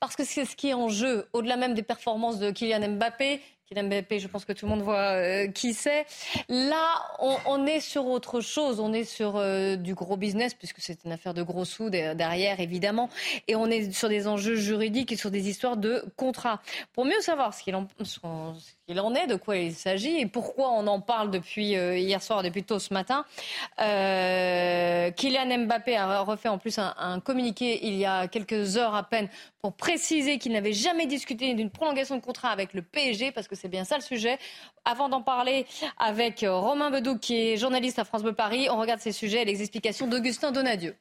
Parce que c'est ce qui est en jeu, au-delà même des performances de Kylian Mbappé, Kylian Mbappé, je pense que tout le monde voit euh, qui c'est. Là, on, est sur autre chose. On est sur euh, du gros business, puisque c'est une affaire de gros sous derrière, évidemment. Et on est sur des enjeux juridiques et sur des histoires de contrats. Pour mieux savoir ce qu'il en, est, de quoi il s'agit et pourquoi on en parle depuis euh, hier soir, depuis tôt ce matin. Kylian Mbappé a refait en plus un, communiqué il y a quelques heures à peine pour préciser qu'il n'avait jamais discuté d'une prolongation de contrat avec le PSG, parce que c'est bien ça le sujet. Avant d'en parler avec Romain Bedou, qui est journaliste à France Bleu Paris, on regarde ces sujets et les explications d'Augustin Donadieu.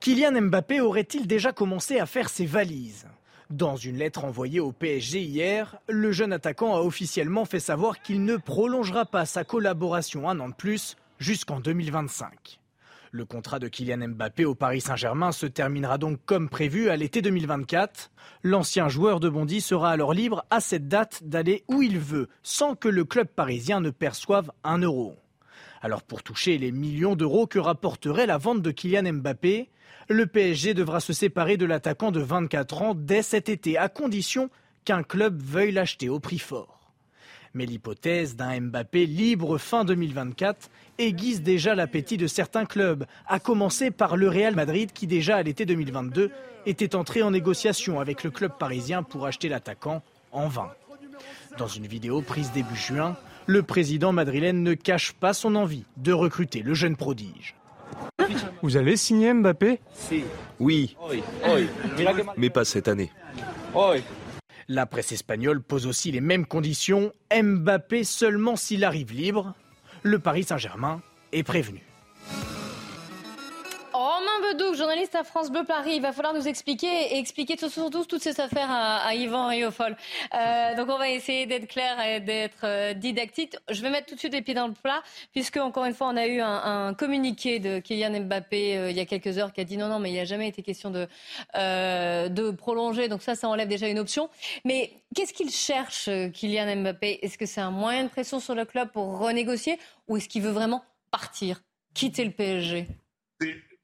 Kylian Mbappé aurait-il déjà commencé à faire ses valises? Dans une lettre envoyée au PSG hier, le jeune attaquant a officiellement fait savoir qu'il ne prolongera pas sa collaboration un an de plus jusqu'en 2025. Le contrat de Kylian Mbappé au Paris Saint-Germain se terminera donc comme prévu à l'été 2024. L'ancien joueur de Bondy sera alors libre à cette date d'aller où il veut, sans que le club parisien ne perçoive un euro. Alors pour toucher les millions d'euros que rapporterait la vente de Kylian Mbappé, le PSG devra se séparer de l'attaquant de 24 ans dès cet été, à condition qu'un club veuille l'acheter au prix fort. Mais l'hypothèse d'un Mbappé libre fin 2024 aiguise déjà l'appétit de certains clubs, à commencer par le Real Madrid qui déjà à l'été 2022 était entré en négociation avec le club parisien pour acheter l'attaquant en vain. Dans une vidéo prise début juin, le président madrilène ne cache pas son envie de recruter le jeune prodige. Vous allez signer Mbappé? Oui, mais pas cette année. La presse espagnole pose aussi les mêmes conditions. Mbappé seulement s'il arrive libre. Le Paris Saint-Germain est prévenu. Romain Bedoux, journaliste à France Bleu Paris, il va falloir nous expliquer et expliquer surtout toutes ces affaires à, Yvan Riofol. Euh, donc on va essayer d'être clair et d'être euh, didactique. Je vais mettre tout de suite les pieds dans le plat, puisque encore une fois on a eu un, communiqué de Kylian Mbappé euh, il y a quelques heures qui a dit non non mais il n'y a jamais été question de, de prolonger, donc ça ça enlève déjà une option. Mais qu'est-ce qu'il cherche Kylian Mbappé? Est-ce que c'est un moyen de pression sur le club pour renégocier ou est-ce qu'il veut vraiment partir, quitter le PSG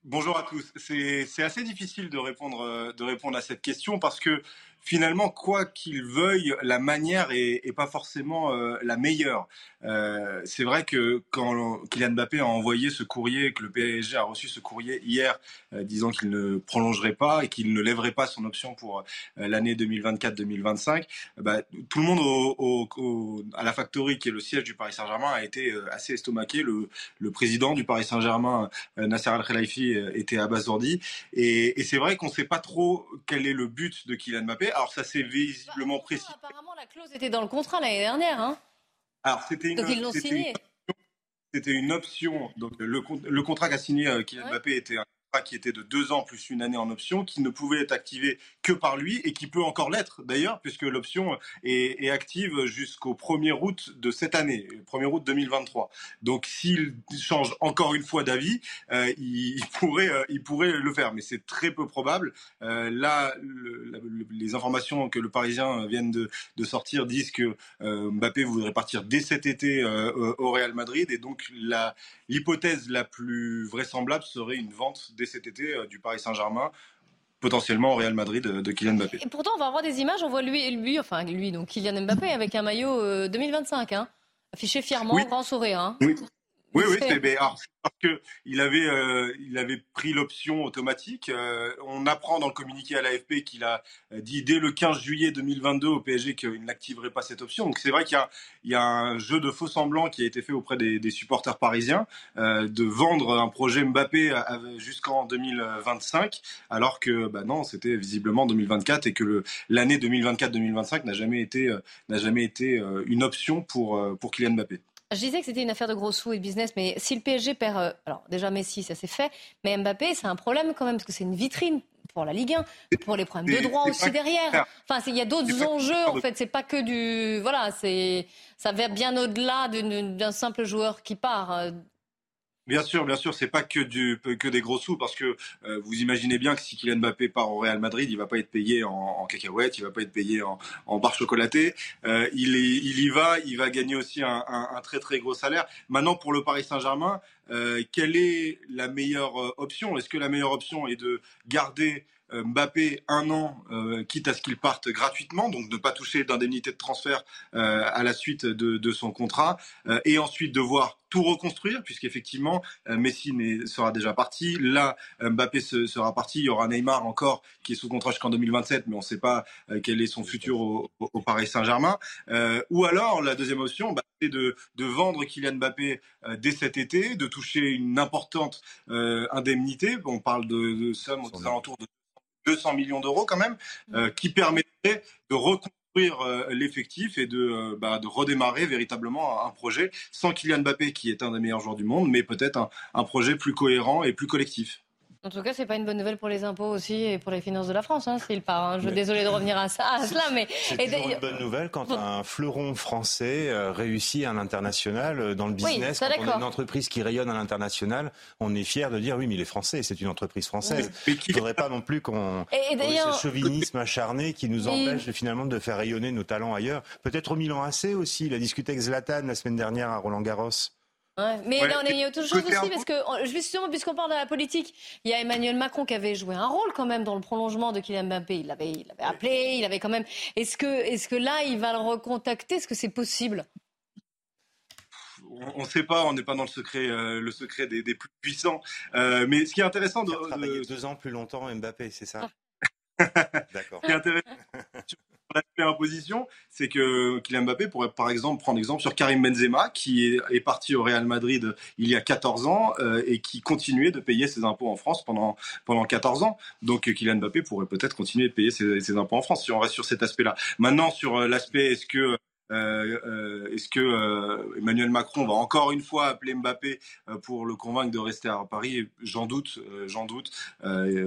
Bonjour à tous. C'est assez difficile de répondre, euh, de répondre à cette question parce que finalement, quoi qu'il veuille, la manière est, pas forcément euh, la meilleure. Euh, c'est vrai que quand Kylian Mbappé a envoyé ce courrier, que le PSG a reçu ce courrier hier, euh, disant qu'il ne prolongerait pas et qu'il ne lèverait pas son option pour l'année 2024-2025, bah, tout le monde au, à la Factory, qui est le siège du Paris Saint-Germain, a été assez estomaqué. Le, le président du Paris Saint-Germain, Nasser Al-Khelaifi, était abasourdi. Et, et c'est vrai qu'on ne sait pas trop quel est le but de Kylian Mbappé. Alors ça c'est visiblement précis. Apparemment la clause était dans le contrat l'année dernière. Hein Alors c'était une. Donc ils l'ont signé. C'était une option. Donc le, le contrat qu'a signé euh, Kylian Mbappé était un qui était de deux ans plus une année en option, qui ne pouvait être activé que par lui et qui peut encore l'être d'ailleurs, puisque l'option est, active jusqu'au 1er août de cette année, 1er août 2023. Donc s'il change encore une fois d'avis, euh, il, pourrait, euh, il pourrait le faire, mais c'est très peu probable. Euh, là, les informations que le Parisien vient de, de sortir disent que Mbappé voudrait partir dès cet été au Real Madrid, et donc l'hypothèse la, plus vraisemblable serait une vente cet été euh, du Paris Saint-Germain potentiellement au Real Madrid euh, de, Kylian Mbappé. Et pourtant, on va avoir des images, on voit lui, lui enfin lui, donc Kylian Mbappé avec un maillot 2025, euh, hein, affiché fièrement, grand sourire. Hein. Oui. Oui, oui, c'est parce qu'il avait, euh, il avait pris l'option automatique. Euh, on apprend dans le communiqué à l'AFP qu'il a euh, dit dès le 15 juillet 2022 au PSG qu'il n'activerait pas cette option. Donc c'est vrai qu'il y, a, un jeu de faux semblants qui a été fait auprès des, supporters parisiens de vendre un projet Mbappé jusqu'en 2025, alors que bah non, c'était visiblement 2024 et que l'année 2024-2025 n'a jamais été, n'a jamais été une option pour, pour Kylian Mbappé. Je disais que c'était une affaire de gros sous et de business, mais si le PSG perd, euh, alors déjà Messi, ça s'est fait, mais Mbappé, c'est un problème quand même, parce que c'est une vitrine pour la Ligue 1, pour les problèmes de droit aussi derrière. Enfin, il y a d'autres enjeux, en fait, c'est pas que du... Voilà, ça va bien au-delà d'un simple joueur qui part. Bien sûr, bien sûr, c'est pas que du que des gros sous parce que euh, vous imaginez bien que si Kylian Mbappé part au Real Madrid, il va pas être payé en, en cacahuètes, il va pas être payé en, en barre chocolatée. Euh, il, il y va, il va gagner aussi un, un, un très très gros salaire. Maintenant, pour le Paris Saint-Germain, euh, quelle est la meilleure euh, option? Est-ce que la meilleure option est de garder Mbappé un an, euh, quitte à ce qu'il parte gratuitement, donc ne pas toucher d'indemnité de transfert euh, à la suite de, son contrat, et ensuite devoir tout reconstruire, puisqu'effectivement, Messi sera déjà parti. Là, Mbappé sera parti. Il y aura Neymar encore qui est sous contrat jusqu'en 2027, mais on ne sait pas quel est son futur au, Paris Saint-Germain. ou alors, la deuxième option, bah, c'est de, vendre Kylian Mbappé dès cet été, de toucher une importante indemnité. On parle de, de sommes aux alentours de 200 millions d'euros quand même, euh, qui permettrait de reconstruire euh, l'effectif et de, euh, bah, de redémarrer véritablement un projet sans Kylian Mbappé, qui est un des meilleurs joueurs du monde, mais peut-être un projet plus cohérent et plus collectif. En tout cas, c'est pas une bonne nouvelle pour les impôts aussi et pour les finances de la France, hein, s'il part. Hein. Je suis désolé de revenir à, ça, à cela, mais c'est toujours une bonne nouvelle quand un fleuron français euh, réussit à l'international euh, dans le business. quand on est une entreprise qui rayonne à l'international, on est fier de dire oui, mais il est français, c'est une entreprise française. Il ne faudrait pas non plus qu'on ce chauvinisme acharné qui nous empêche finalement de faire rayonner nos talents ailleurs. Peut-être au Milan AC aussi. Il a discuté avec Zlatan la semaine dernière à Roland Garros. Mais Ouais, non, il y a autre chose aussi, parce que justement, puisqu'on parle de la politique, il y a Emmanuel Macron qui avait joué un rôle quand même dans le prolongement de Kylian Mbappé. Il l'avait, il l'avait appelé, il avait quand même. Est-ce que, est-ce que là, il va le recontacter? Est-ce que c'est possible? On ne sait pas, on n'est pas dans le secret, euh, le secret des, des plus puissants. Euh, mais ce qui est intéressant, de, Travailler de- deux ans plus longtemps Mbappé, c'est ça? D'accord. ce qui est intéressant sur l'aspect imposition, c'est que Kylian Mbappé pourrait par exemple prendre exemple sur Karim Benzema, qui est, parti au Real Madrid il y a 14 ans euh, et qui continuait de payer ses impôts en France pendant, pendant 14 ans. Donc Kylian Mbappé pourrait peut-être continuer de payer ses, impôts en France si on reste sur cet aspect-là. Maintenant, sur euh, l'aspect est-ce que euh, Est-ce que Emmanuel Macron va encore une fois appeler Mbappé pour le convaincre de rester à Paris? J'en doute, j'en doute.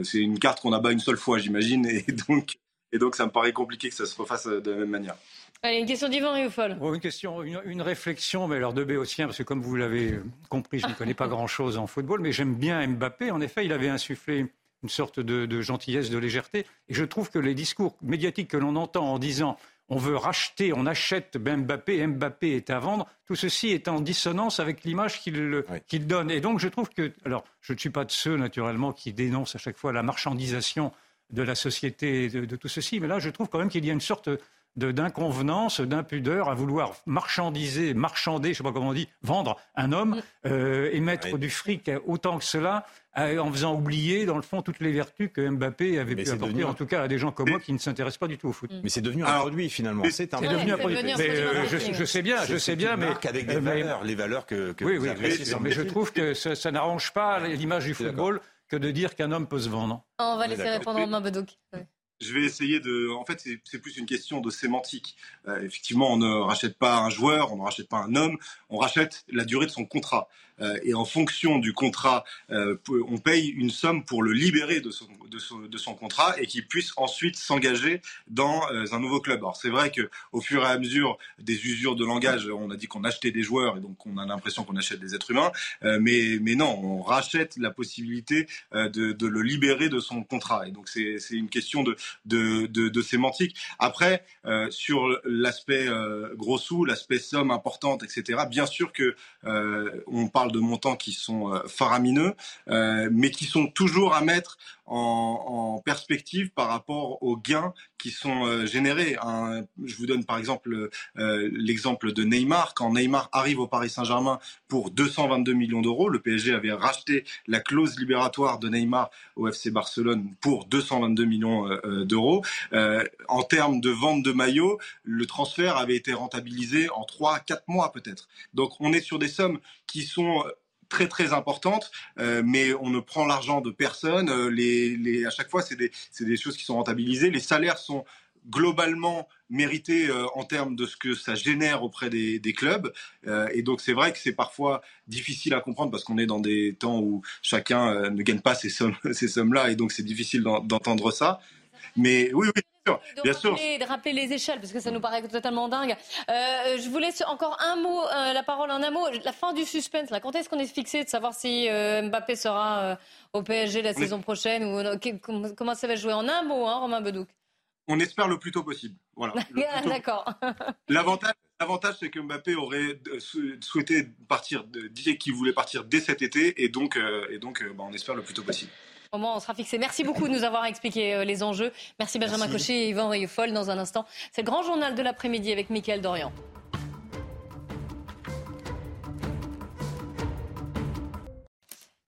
C'est une carte qu'on abat une seule fois, j'imagine, et donc, et donc ça me paraît compliqué que ça se refasse euh, de la même manière. Allez, une question d'Yvan Rioufol. Bon, une question, une, une réflexion, mais alors de Béotien, parce que comme vous l'avez compris, je ne connais pas grand-chose en football, mais j'aime bien Mbappé. En effet, il avait insufflé une sorte de, de gentillesse, de légèreté. Et je trouve que les discours médiatiques que l'on entend en disant on veut racheter, on achète Mbappé, Mbappé est à vendre, tout ceci est en dissonance avec l'image qu'il qu'il donne. Et donc je trouve que, alors je ne suis pas de ceux naturellement qui dénoncent à chaque fois la marchandisation de la société, de, de tout ceci, mais là je trouve quand même qu'il y a une sorte de- d'inconvenance, d'impudeur à vouloir marchandiser, marchander, je ne sais pas comment on dit, vendre un homme euh, et mettre du fric autant que cela, euh, en faisant oublier, dans le fond, toutes les vertus que Mbappé avait pu apporter, devenu en tout cas à des gens comme moi qui ne s'intéressent pas du tout au foot. Mais c'est devenu un produit finalement. C'est un C'est devenu un produit. Mais, euh, je, je sais bien, je C'est- sais bien, une mais marque avec des euh, mais- valeurs, les valeurs que, que oui, vous oui, mais je trouve que ça, ça n'arrange pas l'image du football que de dire qu'un homme peut se vendre. On va laisser répondre Romain Bedouk. Ouais. Je vais essayer de. En fait, c'est- plus une question de sémantique. Euh, effectivement, on ne rachète pas un joueur, on ne rachète pas un homme, on rachète la durée de son contrat. Euh, et en fonction du contrat, euh, on paye une somme pour le libérer de son, de son, de son contrat et qu'il puisse ensuite s'engager dans euh, un nouveau club. Alors c'est vrai que au fur et à mesure des usures de langage, on a dit qu'on achetait des joueurs et donc on a l'impression qu'on achète des êtres humains, Euh, mais mais non, on rachète la possibilité euh, de, de le libérer de son contrat. Et donc c'est une question de de, de, de sémantique. Après, euh, sur l'aspect euh, gros sous, l'aspect somme importante, etc. Bien sûr que euh, on parle de montants qui sont euh, faramineux, euh, mais qui sont toujours à mettre en, en perspective par rapport aux gains qui sont euh, générés. Un- je vous donne par exemple euh, l'exemple de Neymar. Quand Neymar arrive au Paris Saint-Germain pour 222 millions d'euros, le PSG avait racheté la clause libératoire de Neymar au FC Barcelone pour 222 millions euh, euh, d'euros. Euh, en termes de vente de maillots, le transfert avait été rentabilisé en 3 4 mois peut-être. Donc on est sur des sommes qui sont très très importantes, euh, mais on ne prend l'argent de personne. Euh, les, les, à chaque fois, c'est des, des choses qui sont rentabilisées. Les salaires sont globalement mérités euh, en termes de ce que ça génère auprès des, des clubs. Euh, et donc c'est vrai que c'est parfois difficile à comprendre parce qu'on est dans des temps où chacun euh, ne gagne pas ces sommes, ces sommes-là, et donc c'est difficile d'en- d'entendre ça. Mais oui, oui, de bien sûr. rappeler, de rappeler les échelles, parce que ça nous paraît totalement dingue. Euh, je vous laisse encore un mot, euh, la parole en un mot. La fin du suspense, là. Quand est-ce qu'on est fixé de savoir si euh, Mbappé sera au PSG la On est- saison prochaine ou comment- ça va jouer? En un mot, hein, Romain Bedouk. On espère le plus tôt possible. Voilà. Tôt D'accord. L'avantage, l'avantage, c'est que Mbappé aurait sou- souhaité partir, dit qu'il voulait partir dès cet été, et donc, et donc, bah, on espère le plus tôt possible. Au moins, on sera fixé. Merci beaucoup de nous avoir expliqué euh, les enjeux. Merci Benjamin Merci. Cochet et Yvan Rieufol. Dans un instant, c'est le grand journal de l'après-midi avec Mickaël Dorian.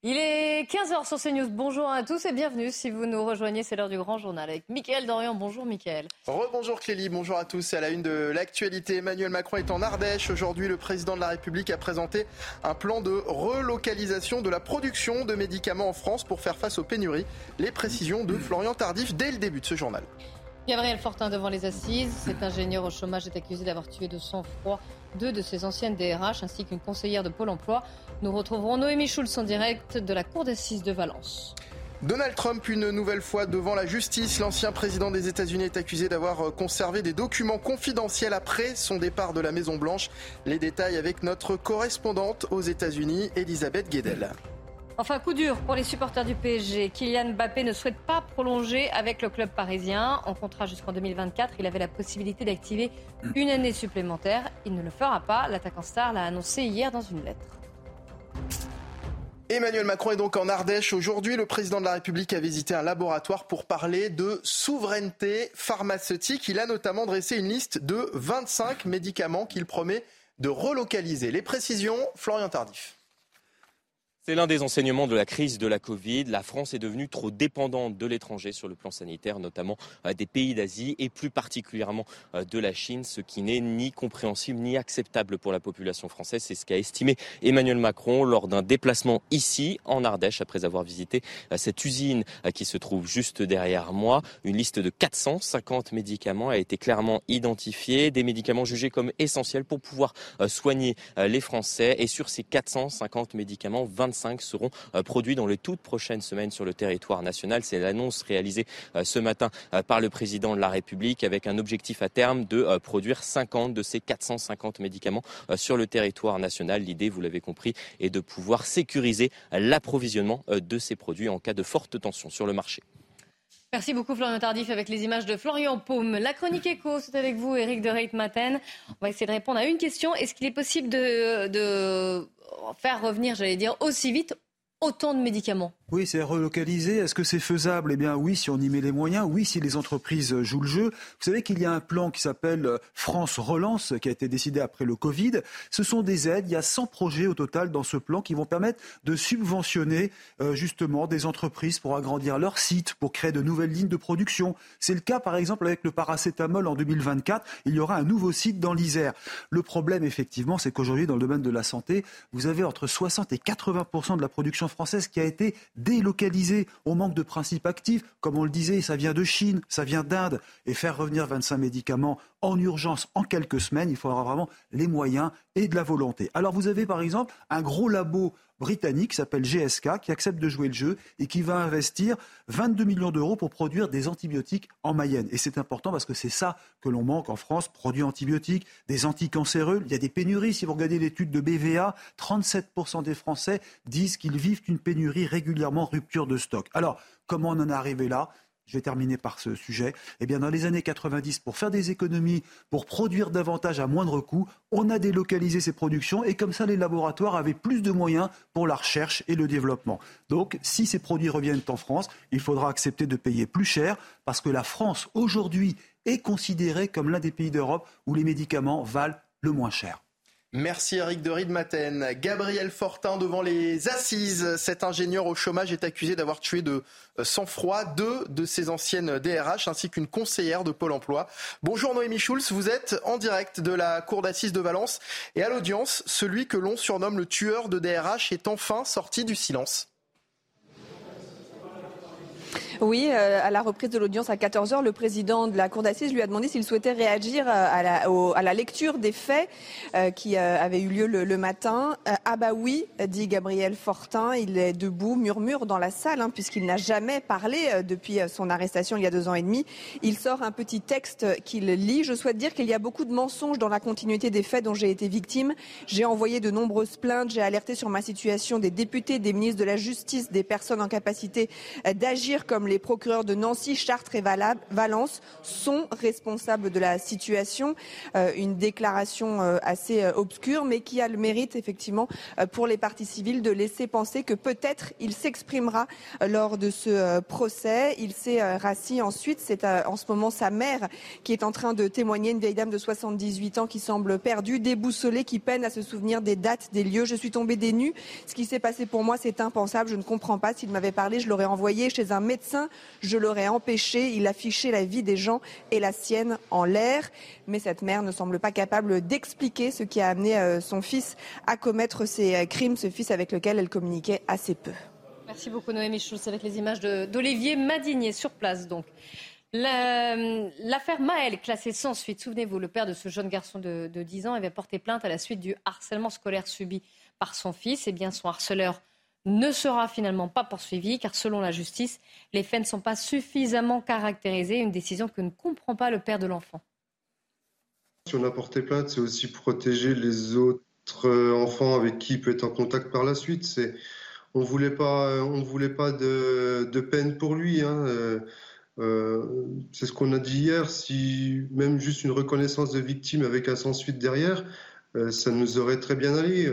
Il est 15h sur CNews. Bonjour à tous et bienvenue. Si vous nous rejoignez, c'est l'heure du grand journal avec Mickaël Dorian. Bonjour Mickaël. Rebonjour Clélie, bonjour à tous. À la une de l'actualité, Emmanuel Macron est en Ardèche. Aujourd'hui, le président de la République a présenté un plan de relocalisation de la production de médicaments en France pour faire face aux pénuries. Les précisions de Florian Tardif dès le début de ce journal. Gabriel Fortin devant les assises. Cet ingénieur au chômage est accusé d'avoir tué de sang-froid deux de ses anciennes DRH ainsi qu'une conseillère de Pôle emploi. Nous retrouverons Noémie Schulz en direct de la cour d'assises de Valence. Donald Trump, une nouvelle fois devant la justice. L'ancien président des États-Unis est accusé d'avoir euh, conservé des documents confidentiels après son départ de la Maison-Blanche. Les détails avec notre correspondante aux États-Unis, Elisabeth Guedel. Enfin, coup dur pour les supporters du PSG. Kylian Mbappé ne souhaite pas prolonger avec le club parisien. En contrat jusqu'en 2024, il avait la possibilité d'activer une année supplémentaire. Il ne le fera pas. L'attaquant star l'a annoncé hier dans une lettre. Emmanuel Macron est donc en Ardèche aujourd'hui. Le président de la République a visité un laboratoire pour parler de souveraineté pharmaceutique. Il a notamment dressé une liste de 25 médicaments qu'il promet de relocaliser. Les précisions, Florian Tardif. C'est l'un des enseignements de la crise de la Covid. La France est devenue trop dépendante de l'étranger sur le plan sanitaire, notamment euh, des pays d'Asie et plus particulièrement euh, de la Chine, ce qui n'est ni compréhensible ni acceptable pour la population française. C'est ce qu'a estimé Emmanuel Macron lors d'un déplacement ici en Ardèche après avoir visité euh, cette usine qui se trouve juste derrière moi. Une liste de 450 médicaments a été clairement identifiée, des médicaments jugés comme essentiels pour pouvoir soigner les Français. Et sur ces 450 médicaments, 25 seront euh, produits dans les toutes prochaines semaines sur le territoire national. C'est l'annonce réalisée euh, ce matin euh, par le président de la République avec un objectif à terme de produire 50 de ces 450 médicaments sur le territoire national. L'idée, vous l'avez compris, est de pouvoir sécuriser l'approvisionnement de ces produits en cas de forte tension sur le marché. Merci beaucoup Florian Tardif avec les images de Florian Paume. La chronique écho, c'est avec vous Eric de Reit Maten. On va essayer de répondre à une question. Est-ce qu'il est possible de faire revenir, j'allais dire, aussi vite autant de médicaments? Oui, c'est relocaliser. Est-ce que c'est faisable? Eh bien oui, si on y met les moyens, oui, si les entreprises jouent le jeu. Vous savez qu'il y a un plan qui s'appelle euh, France Relance, qui a été décidé après le Covid. Ce sont des aides. Il y a 100 projets au total dans ce plan qui vont permettre de subventionner euh, justement des entreprises pour agrandir leurs sites, pour créer de nouvelles lignes de production. C'est le cas par exemple avec le paracétamol en 2024. Il y aura un nouveau site dans l'Isère. Le problème effectivement, c'est qu'aujourd'hui dans le domaine de la santé, vous avez entre 60 et 80% de la production française qui a été délocaliser. On manque de principes actifs. Comme on le disait, ça vient de Chine, ça vient d'Inde. Et faire revenir 25 médicaments en urgence en quelques semaines, il faudra vraiment les moyens et de la volonté. Alors vous avez par exemple un gros labo britannique qui s'appelle GSK qui accepte de jouer le jeu et qui va investir 22 millions d'euros pour produire des antibiotiques en Mayenne. Et c'est important parce que c'est ça que l'on manque en France, produits antibiotiques, des anticancéreux. Il y a des pénuries. Si vous regardez l'étude de BVA, 37% des Français disent qu'ils vivent une pénurie régulièrement, rupture de stock. Alors, comment on en est arrivé là? Je vais terminer par ce sujet, eh bien dans les années 90, pour faire des économies, pour produire davantage à moindre coût, on a délocalisé ces productions et comme ça les laboratoires avaient plus de moyens pour la recherche et le développement. Donc si ces produits reviennent en France, il faudra accepter de payer plus cher parce que la France aujourd'hui est considérée comme l'un des pays d'Europe où les médicaments valent le moins cher. Merci Eric de Riedmaten. Gabriel Fortin devant les assises. Cet ingénieur au chômage est accusé d'avoir tué de sang-froid deux de ses anciennes DRH ainsi qu'une conseillère de Pôle emploi. Bonjour Noémie Schulz, vous êtes en direct de la cour d'assises de Valence et à l'audience, celui que l'on surnomme le tueur de DRH est enfin sorti du silence. Oui, euh, à la reprise de l'audience à 14h, le président de la Cour d'assises lui a demandé s'il souhaitait réagir euh, à la, lecture des faits euh, qui avaient eu lieu le, matin. ah bah oui, dit Gabriel Fortin, il est debout, murmure dans la salle, hein, puisqu'il n'a jamais parlé depuis son arrestation il y a deux ans et demi. Il sort un petit texte qu'il lit. Je souhaite dire qu'il y a beaucoup de mensonges dans la continuité des faits dont j'ai été victime. J'ai envoyé de nombreuses plaintes, j'ai alerté sur ma situation des députés, des ministres de la Justice, des personnes en capacité d'agir comme les procureurs de Nancy, Chartres et Valence sont responsables de la situation. Euh, une déclaration euh, assez euh, obscure, mais qui a le mérite, effectivement, pour les parties civiles de laisser penser que peut-être il s'exprimera lors de ce procès. Il s'est rassis ensuite. C'est en ce moment sa mère qui est en train de témoigner, une vieille dame de 78 ans qui semble perdue, déboussolée, qui peine à se souvenir des dates, des lieux. Je suis tombée des nues. Ce qui s'est passé pour moi, c'est impensable. Je ne comprends pas. S'il m'avait parlé, je l'aurais envoyé chez un médecin je l'aurais empêché. Il affichait la vie des gens et la sienne en l'air. Mais cette mère ne semble pas capable d'expliquer ce qui a amené euh, son fils à commettre ces euh, crimes, ce fils avec lequel elle communiquait assez peu. Merci beaucoup Noémie Schulz avec les images d'Olivier Madinier sur place donc. L'affaire Maël, classée sans suite, souvenez-vous, le père de ce jeune garçon de, de 10 ans avait porté plainte à la suite du harcèlement scolaire subi par son fils. Et bien son harceleur ne sera finalement pas poursuivi car selon la justice, les faits ne sont pas suffisamment caractérisés, une décision que ne comprend pas le père de l'enfant. Si on a porté plainte, c'est aussi protéger les autres euh, enfants avec qui il peut être en contact par la suite. On voulait pas, euh, on voulait pas de, peine pour lui. Hein. Euh, c'est ce qu'on a dit hier. Si même juste une reconnaissance de victime avec un sans suite derrière, ça nous aurait très bien allé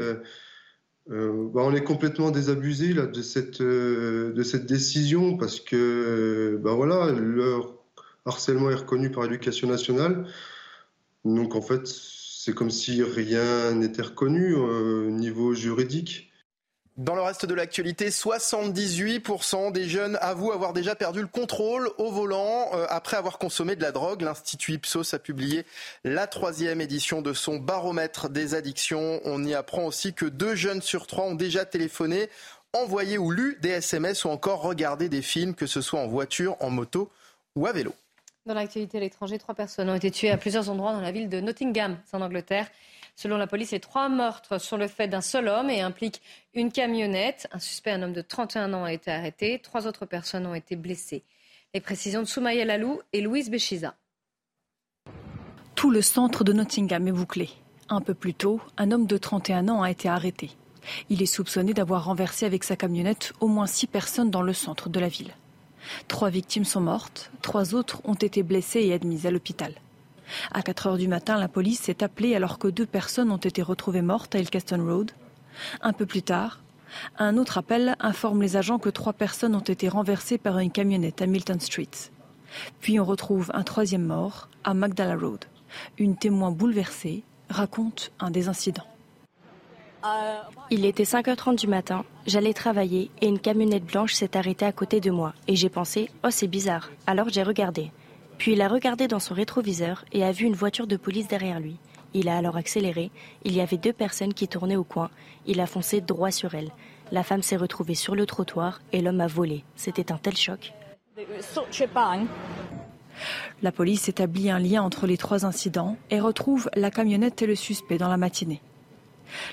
bah, on est complètement désabusé là, de, cette, euh, décision parce que bah, voilà, leur harcèlement est reconnu par l'éducation nationale. Donc en fait, c'est comme si rien n'était reconnu au niveau juridique. Dans le reste de l'actualité, 78% des jeunes avouent avoir déjà perdu le contrôle au volant euh, après avoir consommé de la drogue. L'Institut Ipsos a publié la troisième édition de son baromètre des addictions. On y apprend aussi que deux jeunes sur trois ont déjà téléphoné, envoyé ou lu des SMS ou encore regardé des films, que ce soit en voiture, en moto ou à vélo. Dans l'actualité à l'étranger, trois personnes ont été tuées à plusieurs endroits dans la ville de Nottingham, en Angleterre. Selon la police, les trois meurtres sont le fait d'un seul homme et impliquent une camionnette. Un suspect, un homme de 31 ans, a été arrêté. Trois autres personnes ont été blessées. Les précisions de Soumaïa Lalou et Louise Béchiza. Tout le centre de Nottingham est bouclé. Un peu plus tôt, un homme de 31 ans a été arrêté. Il est soupçonné d'avoir renversé avec sa camionnette au moins six personnes dans le centre de la ville. Trois victimes sont mortes, trois autres ont été blessées et admises à l'hôpital. À 4 heures du matin, la police est appelée alors que deux personnes ont été retrouvées mortes à Ilkeston Road. Un peu plus tard, un autre appel informe les agents que trois personnes ont été renversées par une camionnette à Milton Street. Puis on retrouve un troisième mort à Magdala Road. Une témoin bouleversée raconte un des incidents. Il était 5h30 du matin, j'allais travailler et une camionnette blanche s'est arrêtée à côté de moi et j'ai pensé Oh c'est bizarre, alors j'ai regardé. Puis il a regardé dans son rétroviseur et a vu une voiture de police derrière lui. Il a alors accéléré. Il y avait deux personnes qui tournaient au coin. Il a foncé droit sur elle. La femme s'est retrouvée sur le trottoir et l'homme a volé. C'était un tel choc. La police établit un lien entre les trois incidents et retrouve la camionnette et le suspect dans la matinée.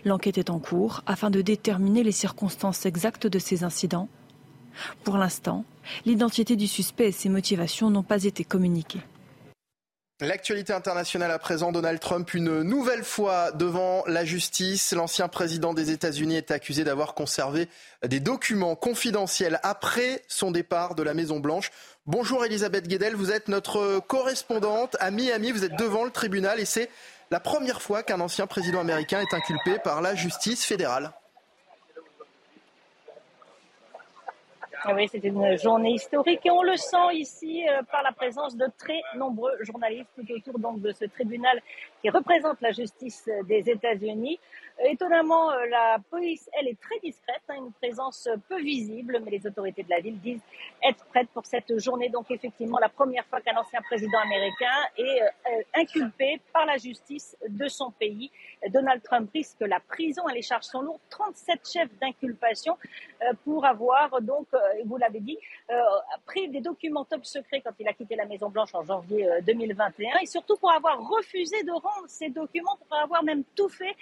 L'enquête est en cours afin de déterminer les circonstances exactes de ces incidents. Pour l'instant, L'identité du suspect et ses motivations n'ont pas été communiquées. L'actualité internationale à présent, Donald Trump une nouvelle fois devant la justice. L'ancien président des États-Unis est accusé d'avoir conservé des documents confidentiels après son départ de la Maison-Blanche. Bonjour Elisabeth Guedel, vous êtes notre correspondante à Miami, vous êtes devant le tribunal et c'est la première fois qu'un ancien président américain est inculpé par la justice fédérale. Ah oui, c'est une journée historique et on le sent ici euh, par la présence de très nombreux journalistes tout autour donc de ce tribunal qui représente la justice des États-Unis. Étonnamment, euh, la police, elle, est très discrète, hein, une présence peu visible, mais les autorités de la ville disent être prêtes pour cette journée. Donc, effectivement, la première fois qu'un ancien président américain est euh, inculpé par la justice de son pays. Donald Trump risque la prison. Les charges sont lourdes. 37 chefs d'inculpation euh, pour avoir, donc, vous l'avez dit, pris des documents top secrets quand il a quitté la Maison-Blanche en janvier 2021 et surtout pour avoir refusé de rendre ces documents, pour avoir même tout fait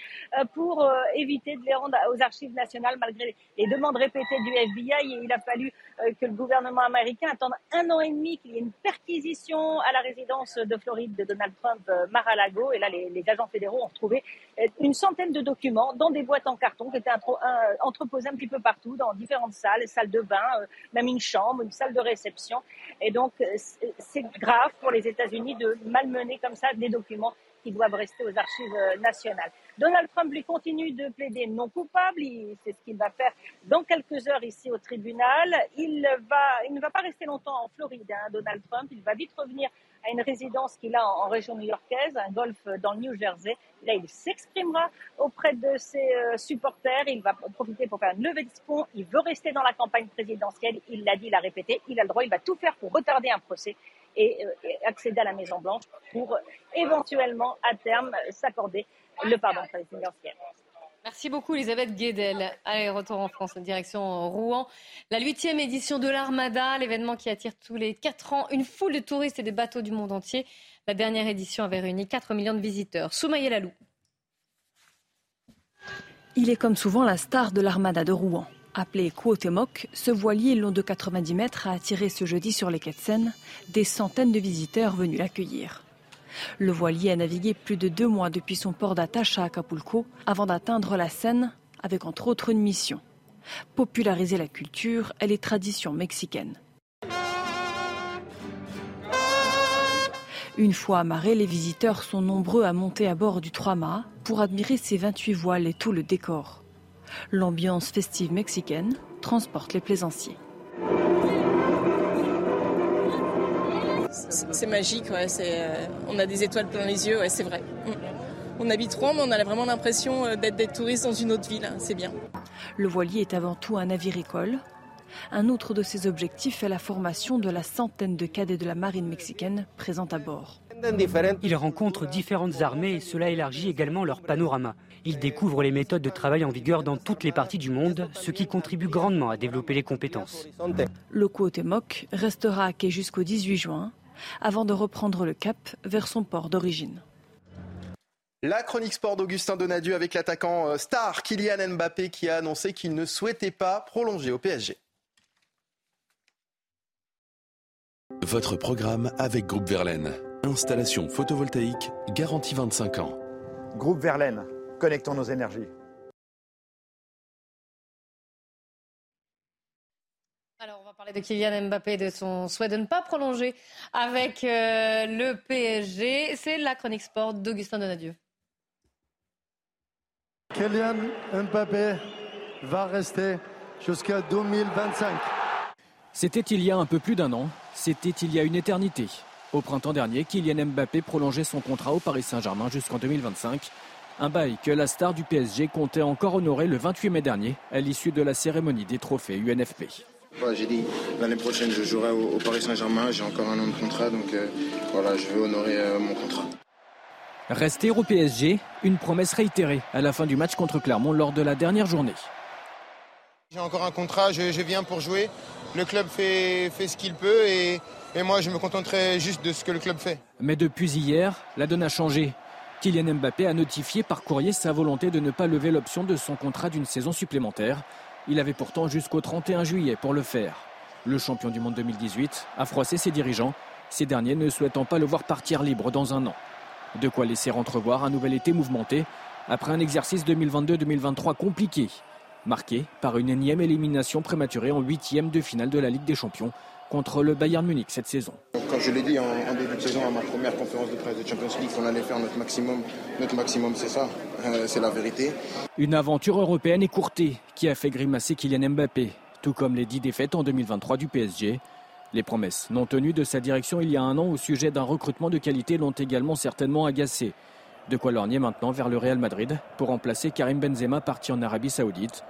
pour pour euh, éviter de les rendre aux archives nationales malgré les demandes répétées du FBI. Et il a fallu euh, que le gouvernement américain attende un an et demi qu'il y ait une perquisition à la résidence de Floride de Donald Trump, euh, Mar-a-Lago. Et là, les, agents fédéraux ont retrouvé une centaine de documents dans des boîtes en carton qui étaient entreposées un petit peu partout, dans différentes salles, salles de bain, même une chambre, une salle de réception. Et donc, c'est grave pour les États-Unis de malmener comme ça des documents qui doivent rester aux archives euh, nationales. Donald Trump lui continue de plaider non coupable. C'est ce qu'il va faire dans quelques heures ici au tribunal. Il, ne va pas rester longtemps en Floride, hein, Donald Trump. Il va vite revenir à une résidence qu'il a en, région new-yorkaise, un golf dans le New Jersey. Là, il s'exprimera auprès de ses euh, supporters. Il va profiter pour faire une levée de fonds. Il veut rester dans la campagne présidentielle. Il l'a dit, il l'a répété. Il a le droit. Il va tout faire pour retarder un procès et, euh, accéder à la Maison Blanche pour éventuellement à terme s'accorder le pardon présidentiel. Merci beaucoup Elisabeth Guedel. Allez, retour en France, direction Rouen. La huitième édition de l'Armada, l'événement qui attire tous les quatre ans une foule de touristes et des bateaux du monde entier. La dernière édition avait réuni 4 millions de visiteurs. Soumaïa Lalou. Il est comme souvent la star de l'Armada de Rouen. Appelé Cuauhtémoc, ce voilier long de 90 mètres a attiré ce jeudi sur les quais de Seine des centaines de visiteurs venus l'accueillir. Le voilier a navigué plus de deux mois depuis son port d'attache à Acapulco avant d'atteindre la Seine avec entre autres une mission populariser la culture et les traditions mexicaines. Une fois amarrés, les visiteurs sont nombreux à monter à bord du trois-mâts pour admirer ses 28 voiles et tout le décor. L'ambiance festive mexicaine transporte les plaisanciers. C'est magique, euh, on a des étoiles plein les yeux, c'est vrai. Mm. On habite Rouen, mais on a vraiment l'impression euh, d'être des touristes dans une autre ville, hein, c'est bien. Le voilier est avant tout un navire école. Un autre de ses objectifs est la formation de la centaine de cadets de la marine mexicaine présents à bord. Ils rencontrent différentes armées et cela élargit également leur panorama. Ils découvrent les méthodes de travail en vigueur dans toutes les parties du monde, ce qui contribue grandement à développer les compétences. Le Cuauhtémoc restera à quai jusqu'au 18 juin, avant de reprendre le cap vers son port d'origine. La chronique sport d'Augustin Donadieu avec l'attaquant euh, star Kylian Mbappé qui a annoncé qu'il ne souhaitait pas prolonger au PSG. Votre programme avec Groupe Verlaine. Installation photovoltaïque garantie 25 ans. Groupe Verlaine, connectons nos énergies. Alors, on va parler de Kylian Mbappé, de son souhait de ne pas prolonger avec euh, le PSG. C'est la chronique sport d'Augustin Donadieu. Kylian Mbappé va rester jusqu'à 2025. C'était il y a un peu plus d'un an, c'était il y a une éternité. Au printemps dernier, Kylian Mbappé prolongeait son contrat au Paris Saint-Germain jusqu'en 2025. Un bail que la star du PSG comptait encore honorer le 28 mai dernier à l'issue de la cérémonie des trophées UNFP. j'ai dit l'année prochaine je jouerai au, Paris Saint-Germain, j'ai encore un an de contrat donc euh, voilà, je vais honorer euh, mon contrat. Rester au PSG, une promesse réitérée à la fin du match contre Clermont lors de la dernière journée. J'ai encore un contrat, je, viens pour jouer. Le club fait, fait ce qu'il peut et, et, moi je me contenterai juste de ce que le club fait. Mais depuis hier, la donne a changé. Kylian Mbappé a notifié par courrier sa volonté de ne pas lever l'option de son contrat d'une saison supplémentaire. Il avait pourtant jusqu'au 31 juillet pour le faire. Le champion du monde 2018 a froissé ses dirigeants, ces derniers ne souhaitant pas le voir partir libre dans un an. De quoi laisser entrevoir un nouvel été mouvementé après un exercice 2022-2023 compliqué, marqué par une énième élimination prématurée en huitième de finale de la Ligue des Champions contre le Bayern Munich cette saison. Quand je l'ai dit en, début de saison à ma première conférence de presse de Champions League qu'on allait faire notre maximum, notre maximum c'est ça, euh, c'est la vérité. Une aventure européenne écourtée qui a fait grimacer Kylian Mbappé, tout comme les dix défaites en 2023 du PSG. Les promesses non tenues de sa direction il y a un an au sujet d'un recrutement de qualité l'ont également certainement agacé. De quoi lorgner maintenant vers le Real Madrid pour remplacer Karim Benzema parti en Arabie Saoudite.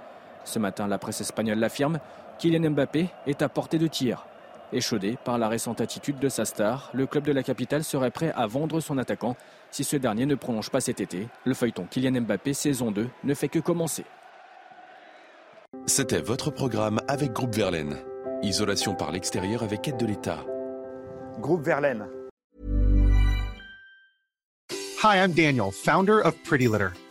Ce matin, la presse espagnole l'affirme, Kylian Mbappé est à portée de tir. Échaudé par la récente attitude de sa star, le club de la capitale serait prêt à vendre son attaquant si ce dernier ne prolonge pas cet été. Le feuilleton Kylian Mbappé saison 2 ne fait que commencer. C'était votre programme avec Groupe Verlaine. Isolation par l'extérieur avec aide de l'État. Groupe Verlaine. Hi, I'm Daniel, founder of Pretty Litter.